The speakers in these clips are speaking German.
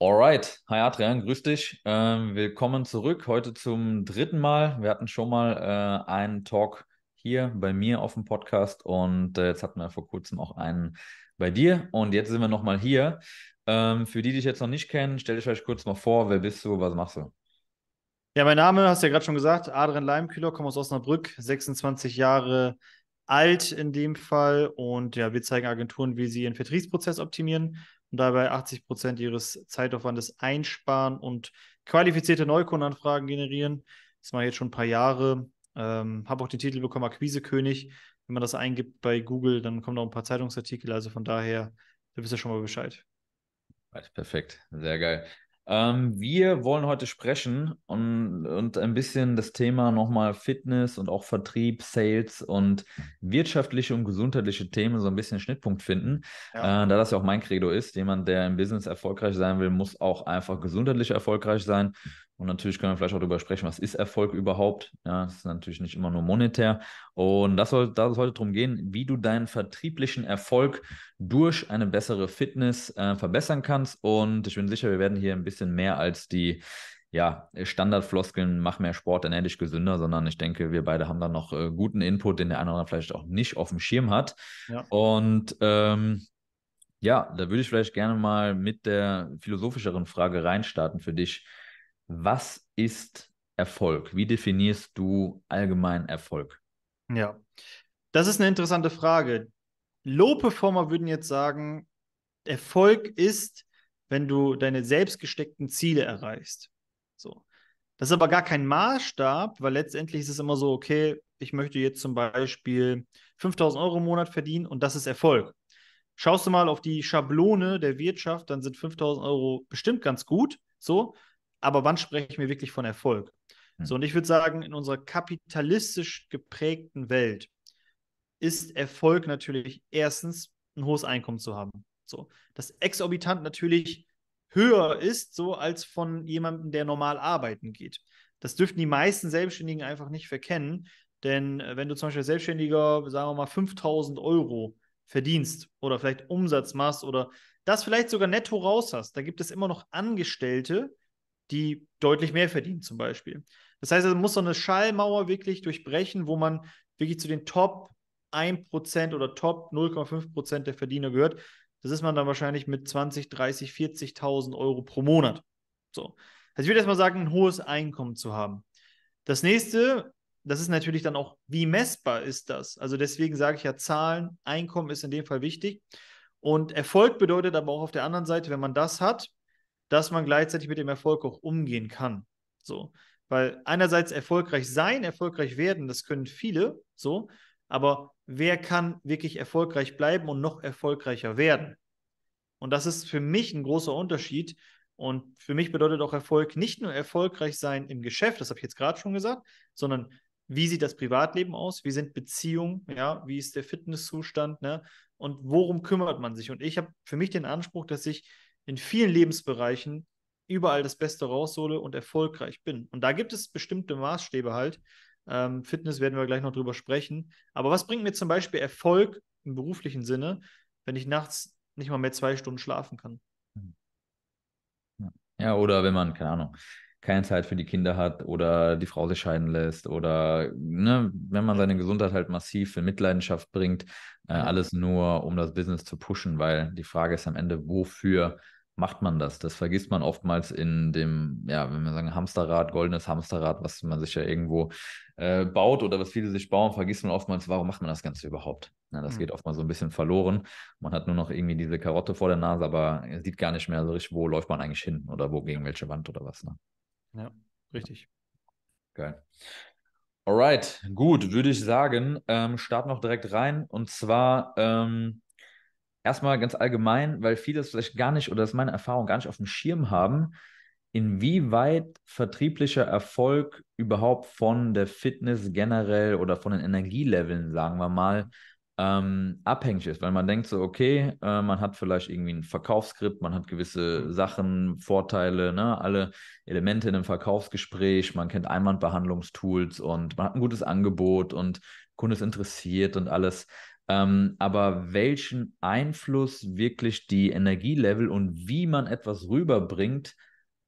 Alright, hi Adrian, grüß dich. Ähm, willkommen zurück. Heute zum dritten Mal. Wir hatten schon mal äh, einen Talk hier bei mir auf dem Podcast und äh, jetzt hatten wir vor kurzem auch einen bei dir und jetzt sind wir nochmal hier. Ähm, für die, die dich jetzt noch nicht kennen, stell dich vielleicht kurz mal vor, wer bist du, was machst du? Ja, mein Name hast du ja gerade schon gesagt, Adrian Leimkühler, komme aus Osnabrück, 26 Jahre alt in dem Fall und ja, wir zeigen Agenturen, wie sie ihren Vertriebsprozess optimieren und dabei 80 Prozent ihres Zeitaufwandes einsparen und qualifizierte Neukundenanfragen generieren. Das mache ich jetzt schon ein paar Jahre. Ähm, habe auch den Titel bekommen, Akquisekönig. Wenn man das eingibt bei Google, dann kommen auch ein paar Zeitungsartikel. Also von daher, da wisst ihr schon mal Bescheid. Perfekt, sehr geil. Ähm, wir wollen heute sprechen und, und ein bisschen das Thema nochmal Fitness und auch Vertrieb, Sales und wirtschaftliche und gesundheitliche Themen so ein bisschen Schnittpunkt finden. Ja. Äh, da das ja auch mein Credo ist, jemand, der im Business erfolgreich sein will, muss auch einfach gesundheitlich erfolgreich sein. Und natürlich können wir vielleicht auch darüber sprechen, was ist Erfolg überhaupt? Ja, das ist natürlich nicht immer nur monetär. Und das soll, da soll es heute darum gehen, wie du deinen vertrieblichen Erfolg durch eine bessere Fitness äh, verbessern kannst. Und ich bin sicher, wir werden hier ein bisschen mehr als die ja, Standardfloskeln, mach mehr Sport, ernähr dich gesünder, sondern ich denke, wir beide haben da noch äh, guten Input, den der eine oder andere vielleicht auch nicht auf dem Schirm hat. Ja. Und ähm, ja, da würde ich vielleicht gerne mal mit der philosophischeren Frage reinstarten für dich. Was ist Erfolg? Wie definierst du allgemein Erfolg? Ja, das ist eine interessante Frage. Low-Performer würden jetzt sagen, Erfolg ist, wenn du deine selbst gesteckten Ziele erreichst. So. Das ist aber gar kein Maßstab, weil letztendlich ist es immer so, okay, ich möchte jetzt zum Beispiel 5000 Euro im Monat verdienen und das ist Erfolg. Schaust du mal auf die Schablone der Wirtschaft, dann sind 5000 Euro bestimmt ganz gut, so, aber wann sprechen wir wirklich von Erfolg? Hm. So, und ich würde sagen, in unserer kapitalistisch geprägten Welt ist Erfolg natürlich erstens ein hohes Einkommen zu haben. So, das exorbitant natürlich höher ist, so als von jemandem, der normal arbeiten geht. Das dürften die meisten Selbstständigen einfach nicht verkennen, denn äh, wenn du zum Beispiel Selbstständiger, sagen wir mal, 5000 Euro verdienst oder vielleicht Umsatz machst oder das vielleicht sogar netto raus hast, da gibt es immer noch Angestellte, die deutlich mehr verdienen zum Beispiel. Das heißt, man muss so eine Schallmauer wirklich durchbrechen, wo man wirklich zu den Top 1% oder Top 0,5% der Verdiener gehört. Das ist man dann wahrscheinlich mit 20, 30, 40.000 Euro pro Monat. So. Also ich würde erstmal sagen, ein hohes Einkommen zu haben. Das nächste, das ist natürlich dann auch, wie messbar ist das? Also deswegen sage ich ja, Zahlen, Einkommen ist in dem Fall wichtig. Und Erfolg bedeutet aber auch auf der anderen Seite, wenn man das hat, dass man gleichzeitig mit dem Erfolg auch umgehen kann. So. Weil einerseits erfolgreich sein, erfolgreich werden, das können viele, so, aber wer kann wirklich erfolgreich bleiben und noch erfolgreicher werden? Und das ist für mich ein großer Unterschied. Und für mich bedeutet auch Erfolg nicht nur erfolgreich sein im Geschäft, das habe ich jetzt gerade schon gesagt, sondern wie sieht das Privatleben aus? Wie sind Beziehungen? Ja, wie ist der Fitnesszustand? Ne? Und worum kümmert man sich? Und ich habe für mich den Anspruch, dass ich in vielen Lebensbereichen überall das Beste raushole und erfolgreich bin. Und da gibt es bestimmte Maßstäbe halt. Ähm, Fitness werden wir gleich noch drüber sprechen. Aber was bringt mir zum Beispiel Erfolg im beruflichen Sinne, wenn ich nachts nicht mal mehr zwei Stunden schlafen kann? Ja, oder wenn man, keine Ahnung, keine Zeit für die Kinder hat oder die Frau sich scheiden lässt oder ne, wenn man seine Gesundheit halt massiv in Mitleidenschaft bringt, äh, alles nur um das Business zu pushen, weil die Frage ist am Ende, wofür macht man das? Das vergisst man oftmals in dem, ja, wenn wir sagen Hamsterrad, goldenes Hamsterrad, was man sich ja irgendwo äh, baut oder was viele sich bauen, vergisst man oftmals, warum macht man das Ganze überhaupt? Ja, das mhm. geht oftmals so ein bisschen verloren. Man hat nur noch irgendwie diese Karotte vor der Nase, aber sieht gar nicht mehr so richtig, wo läuft man eigentlich hin oder wo gegen welche Wand oder was. Ne? Ja, richtig. Geil. Alright, gut, würde ich sagen, ähm, start noch direkt rein und zwar ähm, erstmal ganz allgemein, weil viele es vielleicht gar nicht, oder das ist meine Erfahrung, gar nicht auf dem Schirm haben, inwieweit vertrieblicher Erfolg überhaupt von der Fitness generell oder von den Energieleveln, sagen wir mal, ähm, abhängig ist, weil man denkt so, okay, äh, man hat vielleicht irgendwie ein Verkaufsskript, man hat gewisse Sachen, Vorteile, ne, alle Elemente in einem Verkaufsgespräch, man kennt Einwandbehandlungstools und man hat ein gutes Angebot und Kunde ist interessiert und alles. Ähm, aber welchen Einfluss wirklich die Energielevel und wie man etwas rüberbringt,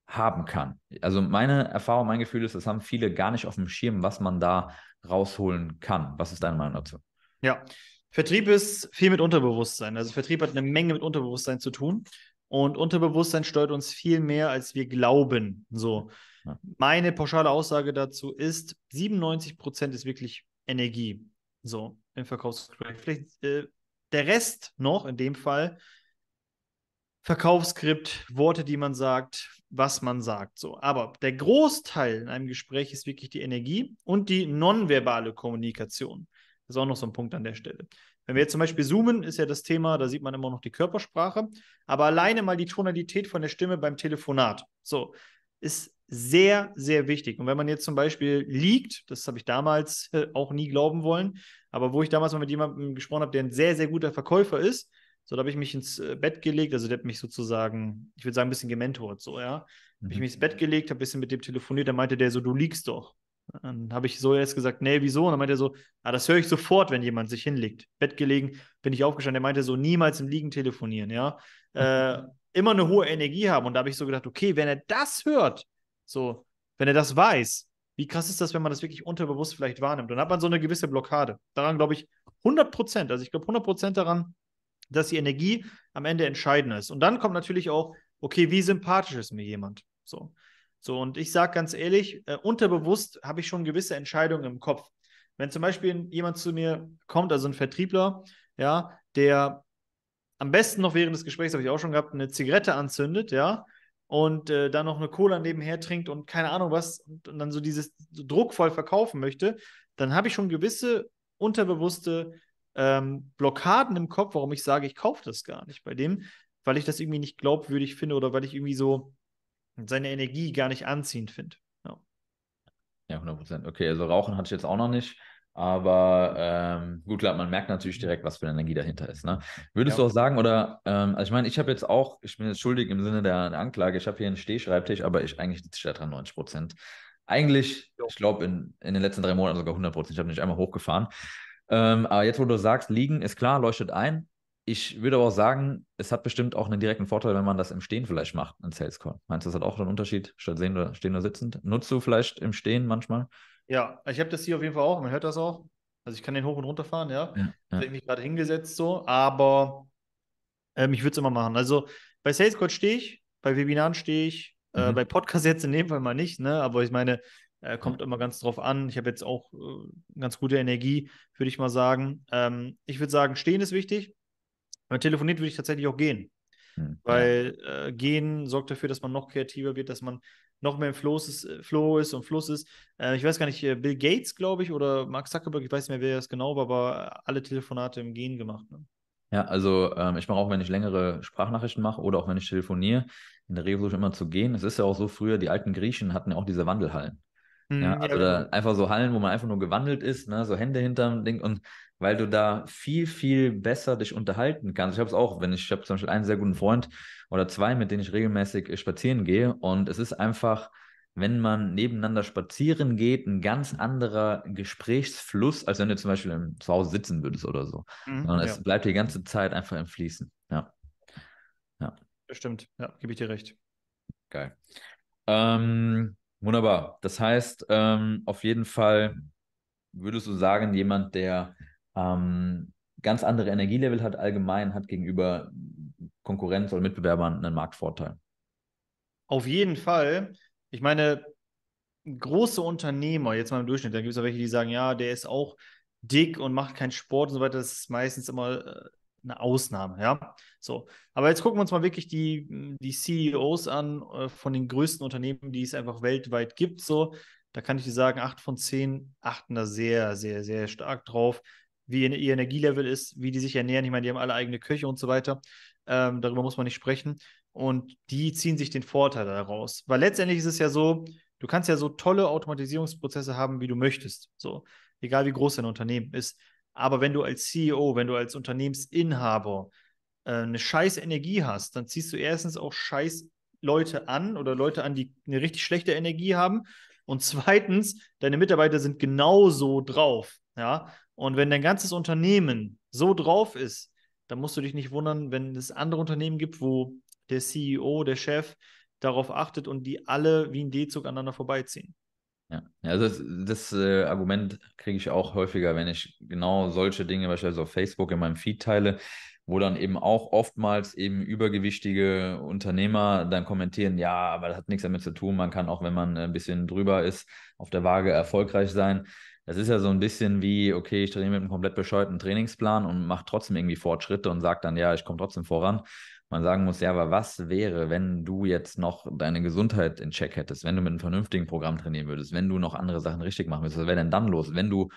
haben kann. Also meine Erfahrung, mein Gefühl ist, das haben viele gar nicht auf dem Schirm, was man da rausholen kann. Was ist deine Meinung dazu? Ja, Vertrieb ist viel mit Unterbewusstsein. Also Vertrieb hat eine Menge mit Unterbewusstsein zu tun. Und Unterbewusstsein steuert uns viel mehr, als wir glauben. So, ja. meine pauschale Aussage dazu ist, 97 Prozent ist wirklich Energie. So, im Verkaufsgespräch. Vielleicht äh, der Rest noch, in dem Fall, Verkaufsskript, Worte, die man sagt, was man sagt. So. Aber der Großteil in einem Gespräch ist wirklich die Energie und die nonverbale Kommunikation. Das ist auch noch so ein Punkt an der Stelle. Wenn wir jetzt zum Beispiel zoomen, ist ja das Thema, da sieht man immer noch die Körpersprache, aber alleine mal die Tonalität von der Stimme beim Telefonat. So, ist sehr, sehr wichtig. Und wenn man jetzt zum Beispiel liegt, das habe ich damals äh, auch nie glauben wollen, aber wo ich damals mal mit jemandem gesprochen habe, der ein sehr, sehr guter Verkäufer ist, so, da habe ich mich ins äh, Bett gelegt, also der hat mich sozusagen, ich würde sagen, ein bisschen gementort, so, ja. Mhm. Habe ich mich ins Bett gelegt, habe ein bisschen mit dem telefoniert, dann meinte der so, du liegst doch. Dann habe ich so erst gesagt, nee, wieso? Und dann meinte er so, ah, das höre ich sofort, wenn jemand sich hinlegt. Bett gelegen, bin ich aufgestanden. Er meinte so, niemals im Liegen telefonieren, ja. Äh, immer eine hohe Energie haben. Und da habe ich so gedacht, okay, wenn er das hört, so, wenn er das weiß, wie krass ist das, wenn man das wirklich unterbewusst vielleicht wahrnimmt? Dann hat man so eine gewisse Blockade. Daran glaube ich 100 Prozent. Also ich glaube 100 Prozent daran, dass die Energie am Ende entscheidend ist. Und dann kommt natürlich auch, okay, wie sympathisch ist mir jemand? So. So, und ich sage ganz ehrlich, äh, unterbewusst habe ich schon gewisse Entscheidungen im Kopf. Wenn zum Beispiel jemand zu mir kommt, also ein Vertriebler, ja, der am besten noch während des Gesprächs, habe ich auch schon gehabt, eine Zigarette anzündet, ja, und äh, dann noch eine Cola nebenher trinkt und keine Ahnung was und, und dann so dieses so druckvoll verkaufen möchte, dann habe ich schon gewisse unterbewusste ähm, Blockaden im Kopf, warum ich sage, ich kaufe das gar nicht bei dem, weil ich das irgendwie nicht glaubwürdig finde oder weil ich irgendwie so seine Energie gar nicht anziehend finde. Ja. ja, 100 Prozent. Okay, also Rauchen hatte ich jetzt auch noch nicht. Aber ähm, gut, klar, man merkt natürlich direkt, was für eine Energie dahinter ist. Ne? Würdest ja. du auch sagen, oder, ähm, also ich meine, ich habe jetzt auch, ich bin jetzt schuldig im Sinne der, der Anklage, ich habe hier einen Stehschreibtisch, aber ich eigentlich sitze da dran 90 Prozent. Eigentlich, ich glaube, in, in den letzten drei Monaten sogar 100 Prozent. Ich habe nicht einmal hochgefahren. Ähm, aber jetzt, wo du sagst, liegen ist klar, leuchtet ein. Ich würde aber auch sagen, es hat bestimmt auch einen direkten Vorteil, wenn man das im Stehen vielleicht macht, ein Sales Call. Meinst du, das hat auch einen Unterschied, statt stehen oder, stehen oder sitzend? Nutzt du vielleicht im Stehen manchmal? Ja, ich habe das hier auf jeden Fall auch, man hört das auch. Also ich kann den hoch und runter fahren, ja. ja, ja. Ich mich gerade hingesetzt so, aber ähm, ich würde es immer machen. Also bei Sales Call stehe ich, bei Webinaren stehe ich, äh, mhm. äh, bei Podcasts jetzt in dem Fall mal nicht, ne? Aber ich meine, äh, kommt immer ganz drauf an. Ich habe jetzt auch äh, ganz gute Energie, würde ich mal sagen. Ähm, ich würde sagen, stehen ist wichtig. Wenn man telefoniert, würde ich tatsächlich auch gehen. Hm, Weil äh, gehen sorgt dafür, dass man noch kreativer wird, dass man noch mehr im Flow ist, äh, Flow ist und Fluss ist. Äh, ich weiß gar nicht, äh, Bill Gates, glaube ich, oder Mark Zuckerberg, ich weiß nicht mehr, wer das genau war, aber alle Telefonate im Gehen gemacht. Ne? Ja, also ähm, ich mache auch, wenn ich längere Sprachnachrichten mache oder auch wenn ich telefoniere, in der Regel versuche ich immer zu gehen. Es ist ja auch so, früher die alten Griechen hatten ja auch diese Wandelhallen. Mhm, ja, also ja, genau. einfach so Hallen, wo man einfach nur gewandelt ist, ne, so Hände hinterm Ding und weil du da viel, viel besser dich unterhalten kannst. Ich habe es auch, wenn ich, ich habe zum Beispiel einen sehr guten Freund oder zwei, mit denen ich regelmäßig spazieren gehe und es ist einfach, wenn man nebeneinander spazieren geht, ein ganz anderer Gesprächsfluss, als wenn du zum Beispiel im, zu Hause sitzen würdest oder so. Mhm, ja. es bleibt die ganze Zeit einfach im Fließen. Ja. Ja. Das stimmt, ja, gebe ich dir recht. Geil. Ähm, Wunderbar. Das heißt, ähm, auf jeden Fall würdest du sagen, jemand, der ähm, ganz andere Energielevel hat, allgemein hat gegenüber Konkurrenz oder Mitbewerbern einen Marktvorteil. Auf jeden Fall. Ich meine, große Unternehmer, jetzt mal im Durchschnitt, da gibt es auch welche, die sagen, ja, der ist auch dick und macht keinen Sport und so weiter. Das ist meistens immer äh, eine Ausnahme, ja. So, aber jetzt gucken wir uns mal wirklich die, die CEOs an äh, von den größten Unternehmen, die es einfach weltweit gibt. So, da kann ich dir sagen, acht von zehn achten da sehr, sehr, sehr stark drauf, wie ihr Energielevel ist, wie die sich ernähren. Ich meine, die haben alle eigene Köche und so weiter. Ähm, darüber muss man nicht sprechen. Und die ziehen sich den Vorteil daraus. Weil letztendlich ist es ja so, du kannst ja so tolle Automatisierungsprozesse haben, wie du möchtest. So, egal wie groß dein Unternehmen ist. Aber wenn du als CEO, wenn du als Unternehmensinhaber äh, eine scheiß Energie hast, dann ziehst du erstens auch scheiß Leute an oder Leute an, die eine richtig schlechte Energie haben. Und zweitens, deine Mitarbeiter sind genauso drauf. Ja. Und wenn dein ganzes Unternehmen so drauf ist, dann musst du dich nicht wundern, wenn es andere Unternehmen gibt, wo der CEO, der Chef darauf achtet und die alle wie ein D-Zug aneinander vorbeiziehen. Ja, also das, das äh, Argument kriege ich auch häufiger, wenn ich genau solche Dinge beispielsweise auf Facebook in meinem Feed teile, wo dann eben auch oftmals eben übergewichtige Unternehmer dann kommentieren, ja, aber das hat nichts damit zu tun, man kann auch, wenn man ein bisschen drüber ist, auf der Waage erfolgreich sein. Das ist ja so ein bisschen wie, okay, ich trainiere mit einem komplett bescheuerten Trainingsplan und mache trotzdem irgendwie Fortschritte und sage dann, ja, ich komme trotzdem voran. Man sagen muss, ja, aber was wäre, wenn du jetzt noch deine Gesundheit in Check hättest, wenn du mit einem vernünftigen Programm trainieren würdest, wenn du noch andere Sachen richtig machen würdest, was wäre denn dann los, wenn du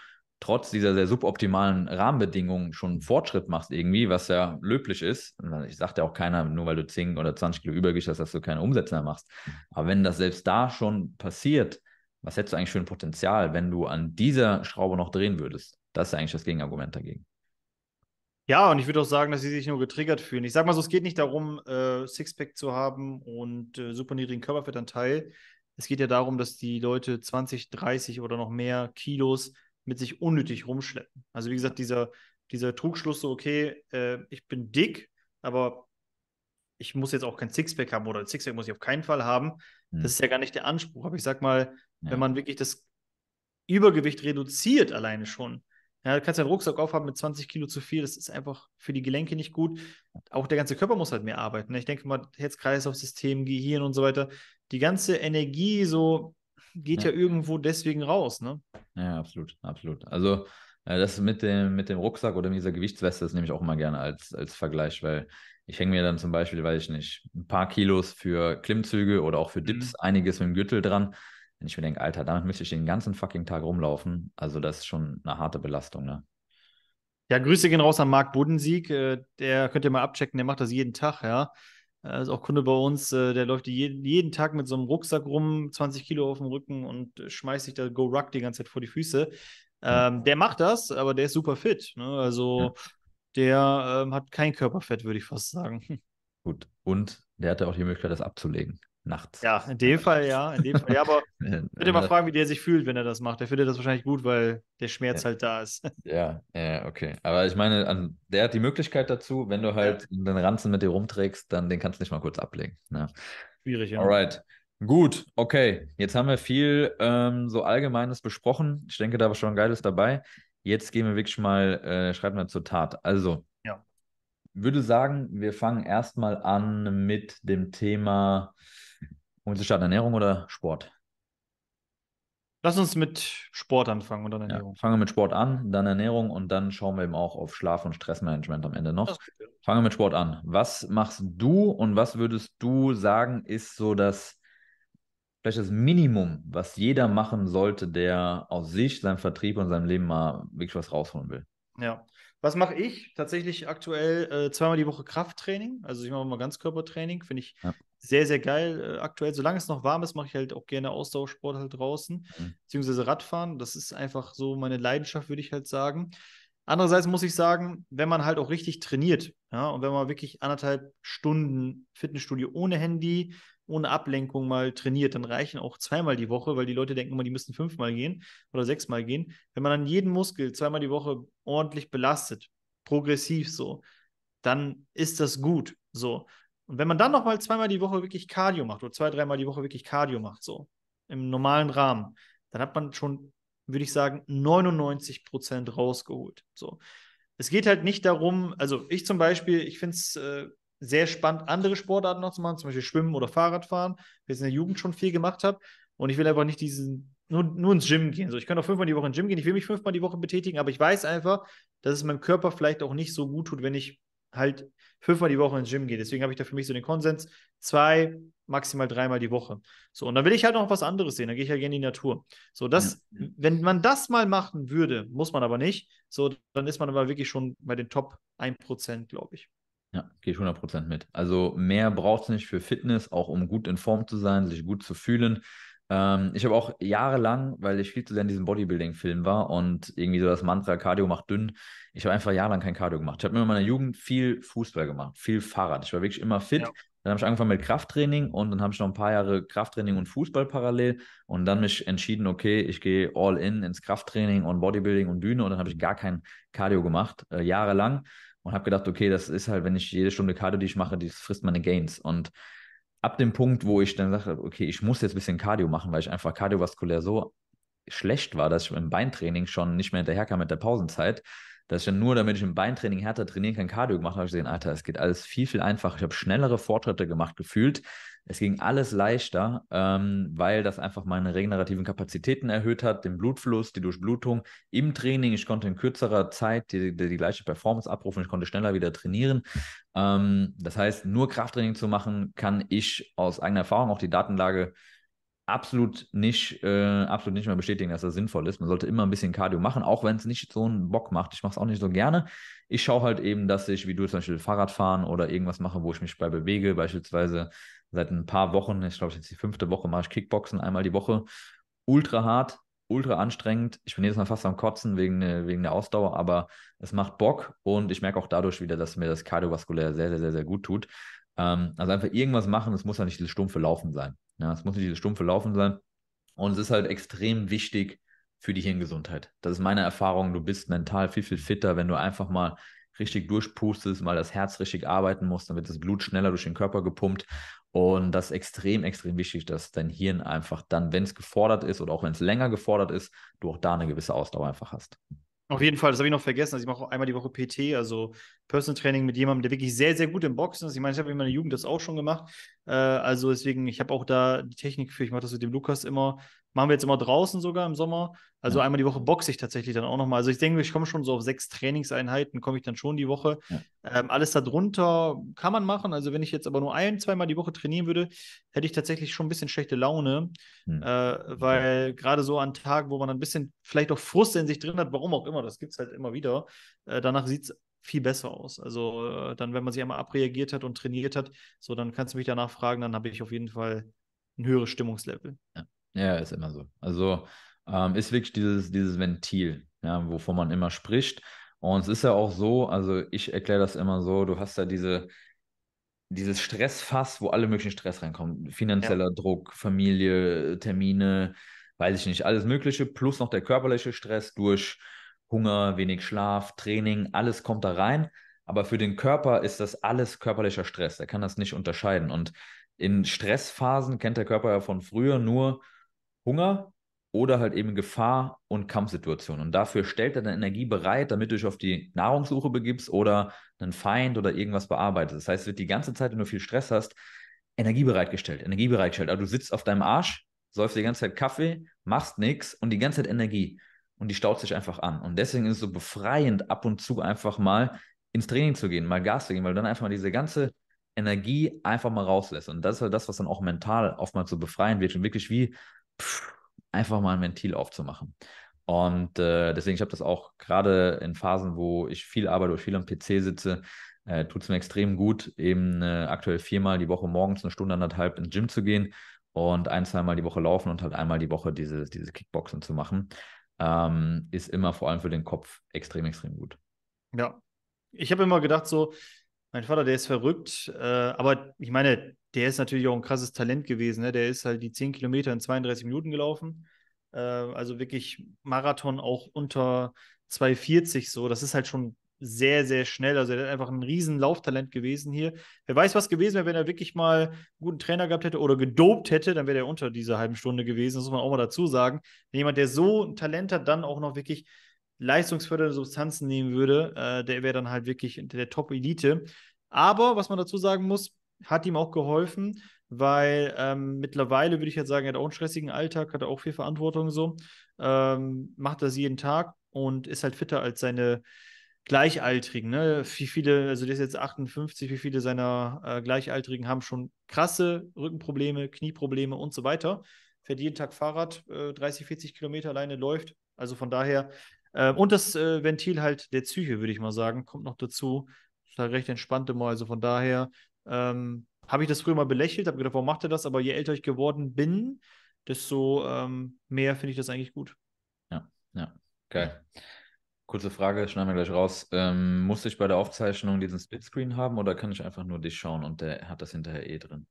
trotz dieser sehr suboptimalen Rahmenbedingungen schon Fortschritt machst irgendwie, was ja löblich ist. Ich sagte ja auch keiner, nur weil du 10 oder 20 Kilo Übergewicht hast, dass du keine Umsätze mehr machst. Aber wenn das selbst da schon passiert, was hättest du eigentlich für ein Potenzial, wenn du an dieser Schraube noch drehen würdest? Das ist ja eigentlich das Gegenargument dagegen. Ja, und ich würde auch sagen, dass sie sich nur getriggert fühlen. Ich sage mal so, es geht nicht darum, äh, Sixpack zu haben und äh, super niedrigen Körperfettanteil. Es geht ja darum, dass die Leute 20, 30 oder noch mehr Kilos mit sich unnötig rumschleppen. Also wie gesagt, dieser, dieser Trugschluss so, okay, äh, ich bin dick, aber ich muss jetzt auch kein Sixpack haben oder ein Sixpack muss ich auf keinen Fall haben. Hm. Das ist ja gar nicht der Anspruch. Aber ich sag mal, ja. wenn man wirklich das Übergewicht reduziert alleine schon, ja, du kannst einen Rucksack aufhaben mit 20 Kilo zu viel, das ist einfach für die Gelenke nicht gut. Auch der ganze Körper muss halt mehr arbeiten. Ne? Ich denke mal, Herz-Kreislauf-System, Gehirn und so weiter. Die ganze Energie so geht ja, ja irgendwo deswegen raus, ne? Ja, absolut, absolut. Also äh, das mit dem, mit dem Rucksack oder mit dieser Gewichtsweste, das nehme ich auch immer gerne als, als Vergleich, weil ich hänge mir dann zum Beispiel, weiß ich nicht, ein paar Kilos für Klimmzüge oder auch für Dips, mhm. einiges mit dem Gürtel dran wenn ich mir denke, Alter, damit müsste ich den ganzen fucking Tag rumlaufen. Also das ist schon eine harte Belastung, ne? Ja, Grüße gehen raus an Marc Bodensieg. Äh, der könnt ihr mal abchecken, der macht das jeden Tag, ja. Er ist auch Kunde bei uns, äh, der läuft jeden, jeden Tag mit so einem Rucksack rum, 20 Kilo auf dem Rücken und schmeißt sich da Go Ruck die ganze Zeit vor die Füße. Ähm, der macht das, aber der ist super fit. Ne? Also ja. der ähm, hat kein Körperfett, würde ich fast sagen. Gut. Und der hatte auch die Möglichkeit, das abzulegen nachts. Ja, in dem Fall ja. In dem Fall, ja, aber ich würde mal fragen, wie der sich fühlt, wenn er das macht. Er findet das wahrscheinlich gut, weil der Schmerz ja. halt da ist. Ja, ja, okay. Aber ich meine, der hat die Möglichkeit dazu, wenn du halt ja. den Ranzen mit dir rumträgst, dann den kannst du nicht mal kurz ablegen. Ja. Schwierig, ja. Alright. Gut, okay. Jetzt haben wir viel ähm, so Allgemeines besprochen. Ich denke, da war schon Geiles dabei. Jetzt gehen wir wirklich mal, äh, schreiben wir zur Tat. Also, ja. würde sagen, wir fangen erstmal an mit dem Thema starten, Ernährung oder Sport? Lass uns mit Sport anfangen und dann Ernährung. Ja, fangen wir mit Sport an, dann Ernährung und dann schauen wir eben auch auf Schlaf- und Stressmanagement am Ende noch. Fangen wir mit Sport an. Was machst du und was würdest du sagen, ist so das, vielleicht das Minimum, was jeder machen sollte, der aus sich, seinem Vertrieb und seinem Leben mal wirklich was rausholen will? Ja. Was mache ich? Tatsächlich aktuell äh, zweimal die Woche Krafttraining. Also ich mache mal Ganzkörpertraining. Finde ich ja sehr, sehr geil. Äh, aktuell, solange es noch warm ist, mache ich halt auch gerne Ausdauersport halt draußen, mhm. beziehungsweise Radfahren. Das ist einfach so meine Leidenschaft, würde ich halt sagen. Andererseits muss ich sagen, wenn man halt auch richtig trainiert, ja, und wenn man wirklich anderthalb Stunden Fitnessstudio ohne Handy, ohne Ablenkung mal trainiert, dann reichen auch zweimal die Woche, weil die Leute denken immer, die müssten fünfmal gehen oder sechsmal gehen. Wenn man dann jeden Muskel zweimal die Woche ordentlich belastet, progressiv so, dann ist das gut. So. Und wenn man dann noch mal zweimal die Woche wirklich Cardio macht oder zwei, dreimal die Woche wirklich Cardio macht, so im normalen Rahmen, dann hat man schon, würde ich sagen, 99 Prozent rausgeholt. So. Es geht halt nicht darum, also ich zum Beispiel, ich finde es äh, sehr spannend, andere Sportarten noch zu machen, zum Beispiel Schwimmen oder Fahrradfahren, weil ich es in der Jugend schon viel gemacht habe. Und ich will einfach nicht diesen, nur, nur ins Gym gehen. So, ich kann auch fünfmal die Woche ins Gym gehen, ich will mich fünfmal die Woche betätigen, aber ich weiß einfach, dass es meinem Körper vielleicht auch nicht so gut tut, wenn ich halt fünfmal die Woche ins Gym gehe. Deswegen habe ich da für mich so den Konsens, zwei, maximal dreimal die Woche. So, und dann will ich halt noch was anderes sehen. Dann gehe ich halt gerne in die Natur. So, das, ja. wenn man das mal machen würde, muss man aber nicht. So, dann ist man aber wirklich schon bei den Top 1%, glaube ich. Ja, gehe ich 100% mit. Also mehr braucht es nicht für Fitness, auch um gut in Form zu sein, sich gut zu fühlen. Ähm, ich habe auch jahrelang, weil ich viel zu sehr in diesem Bodybuilding-Film war und irgendwie so das Mantra Cardio macht dünn, ich habe einfach jahrelang kein Cardio gemacht. Ich habe mir in meiner Jugend viel Fußball gemacht, viel Fahrrad. Ich war wirklich immer fit. Ja. Dann habe ich angefangen mit Krafttraining und dann habe ich noch ein paar Jahre Krafttraining und Fußball parallel und dann mich entschieden, okay, ich gehe all in ins Krafttraining und Bodybuilding und Bühne und dann habe ich gar kein Cardio gemacht, äh, jahrelang und habe gedacht, okay, das ist halt, wenn ich jede Stunde Cardio, die ich mache, die frisst meine Gains. Und ab dem Punkt, wo ich dann sage, okay, ich muss jetzt ein bisschen Cardio machen, weil ich einfach kardiovaskulär so schlecht war, dass ich im Beintraining schon nicht mehr hinterherkam mit der Pausenzeit, dass ich dann nur, damit ich im Beintraining härter trainieren kann, Cardio gemacht habe, habe ich gesehen, Alter, es geht alles viel, viel einfacher. Ich habe schnellere Fortschritte gemacht, gefühlt. Es ging alles leichter, ähm, weil das einfach meine regenerativen Kapazitäten erhöht hat, den Blutfluss, die Durchblutung im Training. Ich konnte in kürzerer Zeit die, die, die gleiche Performance abrufen, ich konnte schneller wieder trainieren. Ähm, das heißt, nur Krafttraining zu machen, kann ich aus eigener Erfahrung auch die Datenlage absolut nicht, äh, absolut nicht mehr bestätigen, dass das sinnvoll ist. Man sollte immer ein bisschen Cardio machen, auch wenn es nicht so einen Bock macht. Ich mache es auch nicht so gerne. Ich schaue halt eben, dass ich, wie du zum Beispiel Fahrrad fahren oder irgendwas mache, wo ich mich bei bewege. Beispielsweise seit ein paar Wochen, ich glaube, jetzt die fünfte Woche, mache ich Kickboxen einmal die Woche. Ultra hart, ultra anstrengend. Ich bin jedes Mal fast am Kotzen wegen, wegen der Ausdauer, aber es macht Bock und ich merke auch dadurch wieder, dass mir das kardiovaskulär sehr, sehr, sehr, sehr gut tut. Ähm, also einfach irgendwas machen, es muss ja nicht dieses stumpfe Laufen sein. Ja, es muss nicht dieses stumpfe Laufen sein. Und es ist halt extrem wichtig für die Hirngesundheit. Das ist meine Erfahrung. Du bist mental viel, viel fitter, wenn du einfach mal richtig durchpustest, mal das Herz richtig arbeiten muss, dann wird das Blut schneller durch den Körper gepumpt. Und das ist extrem, extrem wichtig, dass dein Hirn einfach dann, wenn es gefordert ist oder auch wenn es länger gefordert ist, du auch da eine gewisse Ausdauer einfach hast. Auf jeden Fall, das habe ich noch vergessen. Also ich mache auch einmal die Woche PT, also Personal Training mit jemandem, der wirklich sehr, sehr gut im Boxen ist. Ich meine, ich habe in meiner Jugend das auch schon gemacht. Äh, also deswegen, ich habe auch da die Technik für, ich mache das mit dem Lukas immer, machen wir jetzt immer draußen sogar im Sommer. Also ja. einmal die Woche boxe ich tatsächlich dann auch nochmal. Also ich denke, ich komme schon so auf sechs Trainingseinheiten, komme ich dann schon die Woche. Ja. Ähm, alles darunter kann man machen. Also wenn ich jetzt aber nur ein, zweimal die Woche trainieren würde, hätte ich tatsächlich schon ein bisschen schlechte Laune. Hm. Äh, weil ja. gerade so an Tagen, wo man ein bisschen vielleicht auch Frust in sich drin hat, warum auch immer, das gibt es halt immer wieder, äh, danach sieht es viel besser aus. Also äh, dann, wenn man sich einmal abreagiert hat und trainiert hat, so dann kannst du mich danach fragen, dann habe ich auf jeden Fall ein höheres Stimmungslevel. Ja, ja ist immer so. Also ähm, ist wirklich dieses, dieses Ventil, ja, wovon man immer spricht. Und es ist ja auch so, also ich erkläre das immer so, du hast ja diese, dieses Stressfass, wo alle möglichen Stress reinkommen. Finanzieller ja. Druck, Familie, Termine, weiß ich nicht, alles Mögliche, plus noch der körperliche Stress durch Hunger, wenig Schlaf, Training, alles kommt da rein. Aber für den Körper ist das alles körperlicher Stress. Er kann das nicht unterscheiden. Und in Stressphasen kennt der Körper ja von früher nur Hunger, oder halt eben Gefahr und Kampfsituationen. Und dafür stellt er deine Energie bereit, damit du dich auf die Nahrungssuche begibst oder einen Feind oder irgendwas bearbeitest. Das heißt, es wird die ganze Zeit, wenn du viel Stress hast, Energie bereitgestellt, Energie bereitgestellt. Aber du sitzt auf deinem Arsch, säufst die ganze Zeit Kaffee, machst nichts und die ganze Zeit Energie. Und die staut sich einfach an. Und deswegen ist es so befreiend, ab und zu einfach mal ins Training zu gehen, mal Gas zu geben, weil du dann einfach mal diese ganze Energie einfach mal rauslässt. Und das ist halt das, was dann auch mental oftmals so befreien wird und wirklich wie pff, einfach mal ein Ventil aufzumachen. Und äh, deswegen, ich habe das auch gerade in Phasen, wo ich viel arbeite oder viel am PC sitze, äh, tut es mir extrem gut, eben äh, aktuell viermal die Woche morgens eine Stunde, anderthalb ins Gym zu gehen und ein, zweimal die Woche laufen und halt einmal die Woche diese, diese Kickboxen zu machen. Ähm, ist immer vor allem für den Kopf extrem, extrem gut. Ja. Ich habe immer gedacht, so, mein Vater, der ist verrückt, äh, aber ich meine, der ist natürlich auch ein krasses Talent gewesen. Ne? Der ist halt die 10 Kilometer in 32 Minuten gelaufen. Äh, also wirklich Marathon auch unter 2,40 so. Das ist halt schon sehr, sehr schnell. Also er hat einfach ein riesen Lauftalent gewesen hier. Wer weiß, was gewesen wäre, wenn er wirklich mal einen guten Trainer gehabt hätte oder gedopt hätte, dann wäre er unter dieser halben Stunde gewesen. Das muss man auch mal dazu sagen. Wenn jemand, der so ein Talent hat, dann auch noch wirklich leistungsfördernde Substanzen nehmen würde, äh, der wäre dann halt wirklich der Top-Elite. Aber was man dazu sagen muss, hat ihm auch geholfen, weil ähm, mittlerweile würde ich jetzt sagen, er hat auch einen stressigen Alltag, hat auch viel Verantwortung so, ähm, macht das jeden Tag und ist halt fitter als seine Gleichaltrigen. Ne? Wie viele, also der ist jetzt 58, wie viele seiner äh, Gleichaltrigen haben schon krasse Rückenprobleme, Knieprobleme und so weiter. Fährt jeden Tag Fahrrad, äh, 30, 40 Kilometer alleine läuft. Also von daher, äh, und das äh, Ventil halt der Psyche, würde ich mal sagen, kommt noch dazu. Ist halt recht entspannt immer. Also von daher, ähm, habe ich das früher mal belächelt, habe gedacht, warum macht er das? Aber je älter ich geworden bin, desto ähm, mehr finde ich das eigentlich gut. Ja, ja, geil. Kurze Frage, schneiden wir gleich raus. Ähm, muss ich bei der Aufzeichnung diesen Splitscreen haben oder kann ich einfach nur dich schauen und der hat das hinterher eh drin?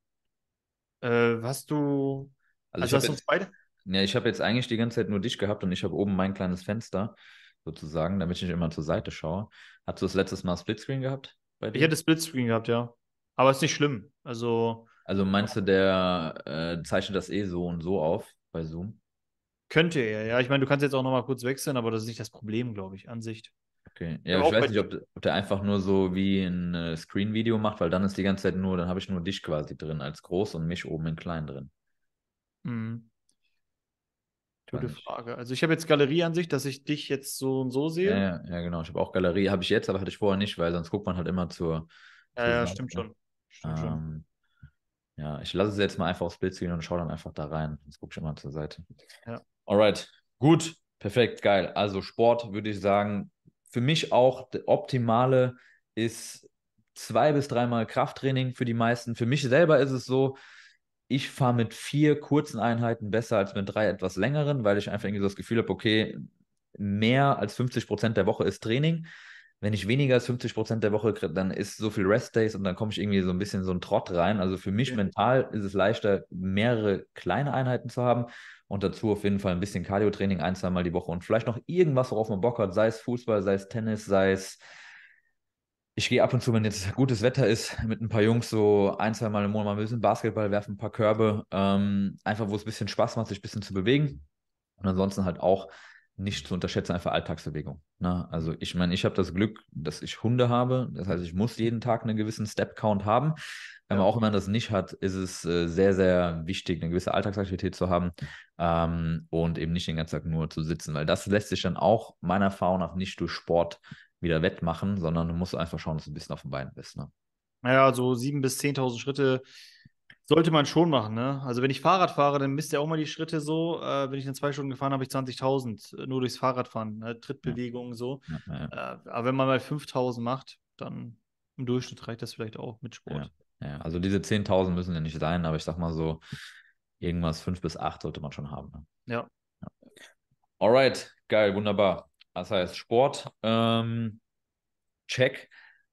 Äh, hast du. Also, Also, ich hast du uns jetzt, beide? ja, ich habe jetzt eigentlich die ganze Zeit nur dich gehabt und ich habe oben mein kleines Fenster sozusagen, damit ich nicht immer zur Seite schaue. Hast du das letztes Mal Splitscreen gehabt bei Ich dir? hätte Splitscreen gehabt, ja. Aber ist nicht schlimm. Also Also meinst du, der äh, zeichnet das eh so und so auf bei Zoom? Könnte er, ja. Ich meine, du kannst jetzt auch noch mal kurz wechseln, aber das ist nicht das Problem, glaube ich, Ansicht. Okay. Aber Ja, ich auch weiß nicht, ob, ob der einfach nur so wie ein äh, Screen-Video macht, weil dann ist die ganze Zeit nur, dann habe ich nur dich quasi drin als groß und mich oben in klein drin. Mhm. Gute. Frage. Also ich habe jetzt Galerieansicht, dass ich dich jetzt so und so sehe. Ja, ja, ja, genau. Ich habe auch Galerie, habe ich jetzt, aber hatte ich vorher nicht, weil sonst guckt man halt immer zur, Ja, zur ja, Seite. stimmt schon. Stimmt schon. Ähm, ja, ich lasse es jetzt mal einfach auf Splitscreen und schaue dann einfach da rein. Jetzt gucke ich immer zur Seite. Ja. Alright, gut, perfekt, geil. Also Sport würde ich sagen, für mich auch der optimale ist zwei bis dreimal Krafttraining für die meisten. Für mich selber ist es so, ich fahre mit vier kurzen Einheiten besser als mit drei etwas längeren, weil ich einfach irgendwie so das Gefühl habe, okay, mehr als 50 Prozent der Woche ist Training. Wenn ich weniger als 50 Prozent der Woche kriege, dann ist so viel Rest-Days und dann komme ich irgendwie so ein bisschen so einen Trott rein. Also für mich Ja. mental ist es leichter, mehrere kleine Einheiten zu haben und dazu auf jeden Fall ein bisschen Cardio-Training ein, zweimal die Woche und vielleicht noch irgendwas, worauf man Bock hat, sei es Fußball, sei es Tennis, sei es ich gehe ab und zu, wenn jetzt gutes Wetter ist, mit ein paar Jungs so ein, zwei Mal im Monat mal ein bisschen Basketball werfen, ein paar Körbe, ähm, einfach wo es ein bisschen Spaß macht, sich ein bisschen zu bewegen. Und ansonsten halt auch nicht zu unterschätzen, einfach Alltagsbewegung. Ne? Also ich meine, ich habe das Glück, dass ich Hunde habe. Das heißt, ich muss jeden Tag einen gewissen Step-Count haben. Wenn man Ja. auch immer das nicht hat, ist es äh, sehr, sehr wichtig, eine gewisse Alltagsaktivität zu haben ähm, und eben nicht den ganzen Tag nur zu sitzen, weil das lässt sich dann auch meiner Erfahrung nach nicht durch Sport wieder wettmachen, sondern du musst einfach schauen, dass du ein bisschen auf den Beinen bist. Ne? Naja, so 7.000 bis 10.000 Schritte sollte man schon machen, ne? Also wenn ich Fahrrad fahre, dann misst ja auch mal die Schritte so. Äh, wenn ich in zwei Stunden gefahren habe, ich 20.000 äh, nur durchs Fahrradfahren, ne? Trittbewegungen so. Ja, ja, Äh, aber wenn man mal 5.000 macht, dann im Durchschnitt reicht das vielleicht auch mit Sport. ja. Also diese 10.000 müssen ja nicht sein, aber ich sag mal so, irgendwas 5 bis 8 sollte man schon haben. Ne? Ja. Alright, geil, wunderbar. Das heißt, Sport, ähm, check.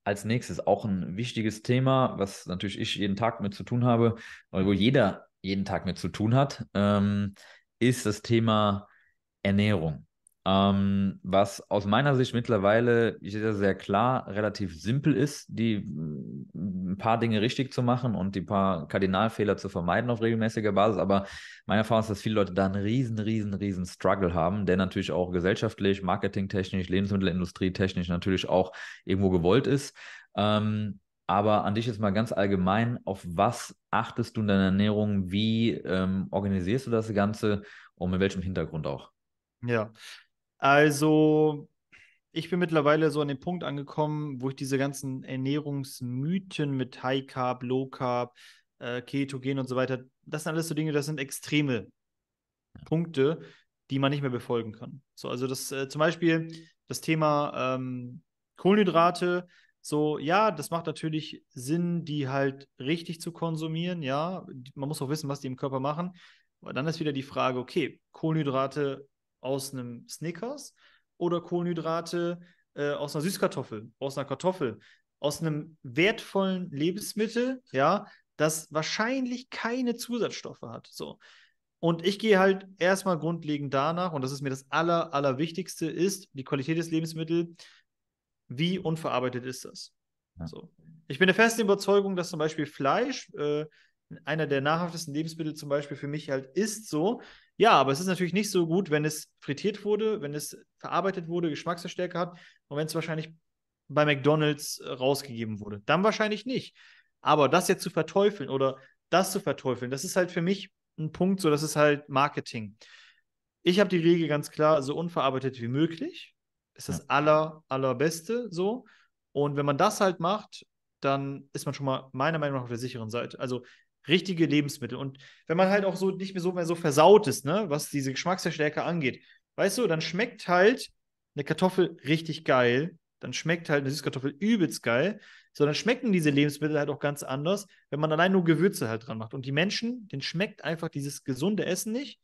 Als nächstes auch ein wichtiges Thema, was natürlich ich jeden Tag mit zu tun habe, oder wo jeder jeden Tag mit zu tun hat, ähm, ist das Thema Ernährung. Ähm, was aus meiner Sicht mittlerweile sehr, klar relativ simpel ist, die ein paar Dinge richtig zu machen und die paar Kardinalfehler zu vermeiden auf regelmäßiger Basis. Aber meine Erfahrung ist, dass viele Leute da einen riesen, riesen, riesen Struggle haben, der natürlich auch gesellschaftlich, marketingtechnisch, Lebensmittelindustrie technisch natürlich auch irgendwo gewollt ist. Ähm, aber an dich jetzt mal ganz allgemein, auf was achtest du in deiner Ernährung? Wie ähm, organisierst du das Ganze und mit welchem Hintergrund auch? Ja. Also, ich bin mittlerweile so an den Punkt angekommen, wo ich diese ganzen Ernährungsmythen mit High Carb, Low Carb, äh, Ketogen und so weiter, das sind alles so Dinge, das sind extreme Punkte, die man nicht mehr befolgen kann. So, also das äh, zum Beispiel das Thema ähm, Kohlenhydrate, so, ja, das macht natürlich Sinn, die halt richtig zu konsumieren, ja. Man muss auch wissen, was die im Körper machen. Aber dann ist wieder die Frage, okay, Kohlenhydrate aus einem Snickers oder Kohlenhydrate äh, aus einer Süßkartoffel, aus einer Kartoffel, aus einem wertvollen Lebensmittel, ja, das wahrscheinlich keine Zusatzstoffe hat. So. Und ich gehe halt erstmal grundlegend danach, und das ist mir das Aller, Allerwichtigste, ist die Qualität des Lebensmittels. Wie unverarbeitet ist das? Ja. So. Ich bin der festen Überzeugung, dass zum Beispiel Fleisch äh, einer der nahrhaftesten Lebensmittel zum Beispiel für mich halt ist so. Ja, aber es ist natürlich nicht so gut, wenn es frittiert wurde, wenn es verarbeitet wurde, Geschmacksverstärker hat und wenn es wahrscheinlich bei McDonalds äh, rausgegeben wurde. Dann wahrscheinlich nicht. Aber das jetzt zu verteufeln oder das zu verteufeln, das ist halt für mich ein Punkt, so das ist halt Marketing. Ich habe die Regel ganz klar, so unverarbeitet wie möglich. Ist das Ja. aller, allerbeste so. Und wenn man das halt macht, dann ist man schon mal meiner Meinung nach auf der sicheren Seite. Also richtige Lebensmittel. Und wenn man halt auch so nicht mehr so mehr so versaut ist, ne, was diese Geschmacksverstärker angeht, weißt du, dann schmeckt halt eine Kartoffel richtig geil, dann schmeckt halt eine Süßkartoffel übelst geil, sondern schmecken diese Lebensmittel halt auch ganz anders, wenn man allein nur Gewürze halt dran macht. Und die Menschen, denen schmeckt einfach dieses gesunde Essen nicht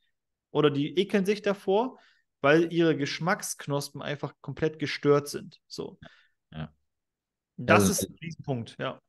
oder die ekeln sich davor, weil ihre Geschmacksknospen einfach komplett gestört sind. So. Ja. Das Also, ist ein Riesenpunkt, ja.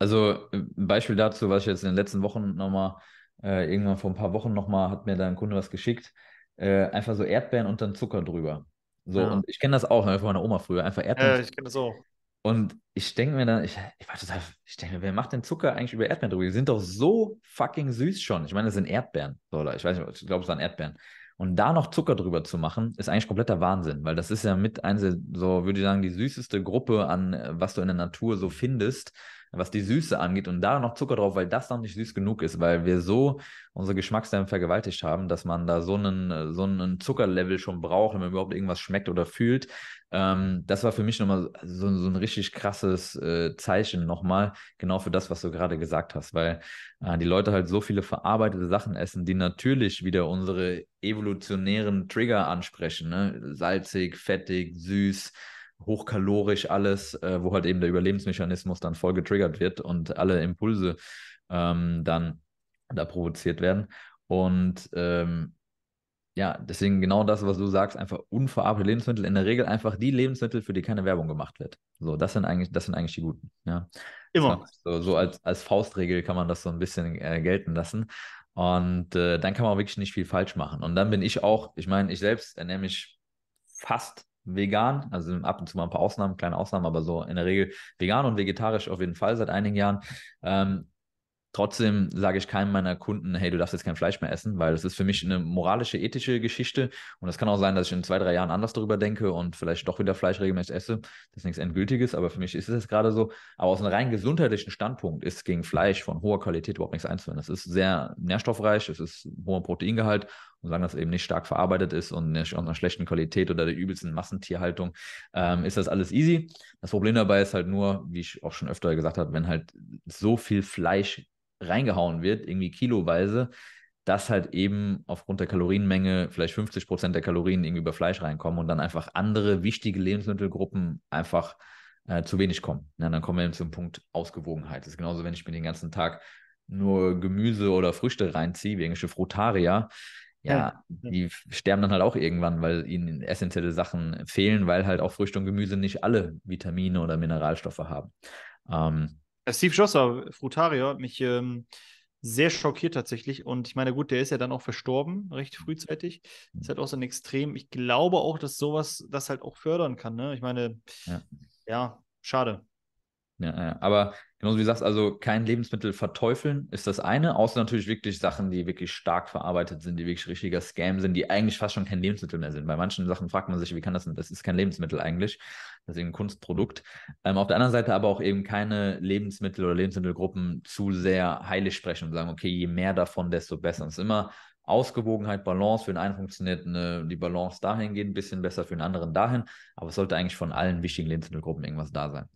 Ja. Also äh, ein Beispiel dazu, was ich jetzt in den letzten Wochen nochmal, äh, irgendwann vor ein paar Wochen nochmal, hat mir da ein Kunde was geschickt. Äh, einfach so Erdbeeren und dann Zucker drüber. So, Ja. und ich kenne das auch ne, von meiner Oma früher. Einfach Erdbeeren Äh, ich kenne das auch. Und ich denke mir dann, ich, ich war total, ich denke mir, wer macht denn Zucker eigentlich über Erdbeeren drüber? Die sind doch so fucking süß schon. Ich meine, das sind Erdbeeren. Oder ich weiß nicht, ich glaube, es waren Erdbeeren. Und da noch Zucker drüber zu machen, ist eigentlich kompletter Wahnsinn, weil das ist ja mit eins, der- so würde ich sagen, die süßeste Gruppe an, äh, was du in der Natur so findest, was die Süße angeht. Und da noch Zucker drauf, weil das noch nicht süß genug ist, weil wir so unsere Geschmacksnerven vergewaltigt haben, dass man da so einen, so einen Zuckerlevel schon braucht, wenn man überhaupt irgendwas schmeckt oder fühlt. Ähm, das war für mich nochmal so, so ein richtig krasses äh, Zeichen nochmal, genau für das, was du gerade gesagt hast, weil äh, die Leute halt so viele verarbeitete Sachen essen, die natürlich wieder unsere evolutionären Trigger ansprechen, ne? Salzig, fettig, süß, hochkalorisch alles, äh, wo halt eben der Überlebensmechanismus dann voll getriggert wird und alle Impulse ähm, dann da provoziert werden. Und ähm, ja, deswegen genau das, was du sagst, einfach unverarbeitete Lebensmittel. In der Regel einfach die Lebensmittel, für die keine Werbung gemacht wird. So, das sind eigentlich, das sind eigentlich die guten. Ja. Immer. So, so als, als Faustregel kann man das so ein bisschen äh, gelten lassen. Und äh, dann kann man auch wirklich nicht viel falsch machen. Und dann bin ich auch, ich meine, ich selbst ernähre mich fast vegan, also ab und zu mal ein paar Ausnahmen, kleine Ausnahmen, aber so in der Regel vegan und vegetarisch auf jeden Fall seit einigen Jahren. Ähm, Trotzdem sage ich keinem meiner Kunden, hey, du darfst jetzt kein Fleisch mehr essen, weil das ist für mich eine moralische, ethische Geschichte. Und es kann auch sein, dass ich in zwei, drei Jahren anders darüber denke und vielleicht doch wieder Fleisch regelmäßig esse. Das ist nichts Endgültiges, aber für mich ist es gerade so. Aber aus einem rein gesundheitlichen Standpunkt ist gegen Fleisch von hoher Qualität überhaupt nichts einzuwenden. Es ist sehr nährstoffreich, es ist hoher Proteingehalt solange das eben nicht stark verarbeitet ist und nicht aus einer schlechten Qualität oder der übelsten Massentierhaltung, ähm, ist das alles easy. Das Problem dabei ist halt nur, wie ich auch schon öfter gesagt habe, wenn halt so viel Fleisch reingehauen wird, irgendwie kiloweise, dass halt eben aufgrund der Kalorienmenge vielleicht 50 Prozent der Kalorien irgendwie über Fleisch reinkommen und dann einfach andere wichtige Lebensmittelgruppen einfach äh, zu wenig kommen. Ja, dann kommen wir eben zum Punkt Ausgewogenheit. Das ist genauso, wenn ich mir den ganzen Tag nur Gemüse oder Früchte reinziehe, wie englische Frutarier, ja, Ja. die sterben dann halt auch irgendwann, weil ihnen essentielle Sachen fehlen, weil halt auch Früchte und Gemüse nicht alle Vitamine oder Mineralstoffe haben. Ähm, Äh, Steve Josser, Frutarier, hat mich ähm, sehr schockiert tatsächlich. Und ich meine, gut, der ist ja dann auch verstorben, recht frühzeitig. Ist halt auch so ein Extrem. Ich glaube auch, dass sowas das halt auch fördern kann. Ne? Ich meine, Ja. ja, schade. Ja, aber genauso wie du sagst, also kein Lebensmittel verteufeln ist das eine, außer natürlich wirklich Sachen, die wirklich stark verarbeitet sind, die wirklich richtiger Scam sind, die eigentlich fast schon kein Lebensmittel mehr sind. Bei manchen Sachen fragt man sich, wie kann das denn, das ist kein Lebensmittel eigentlich, das ist ein Kunstprodukt. Ähm, auf der anderen Seite aber auch eben keine Lebensmittel oder Lebensmittelgruppen zu sehr heilig sprechen und sagen, okay, je mehr davon, desto besser. Es ist immer Ausgewogenheit, Balance. Für den einen funktioniert eine, die Balance dahingehend ein bisschen besser, für den anderen dahin. Aber es sollte eigentlich von allen wichtigen Lebensmittelgruppen irgendwas da sein.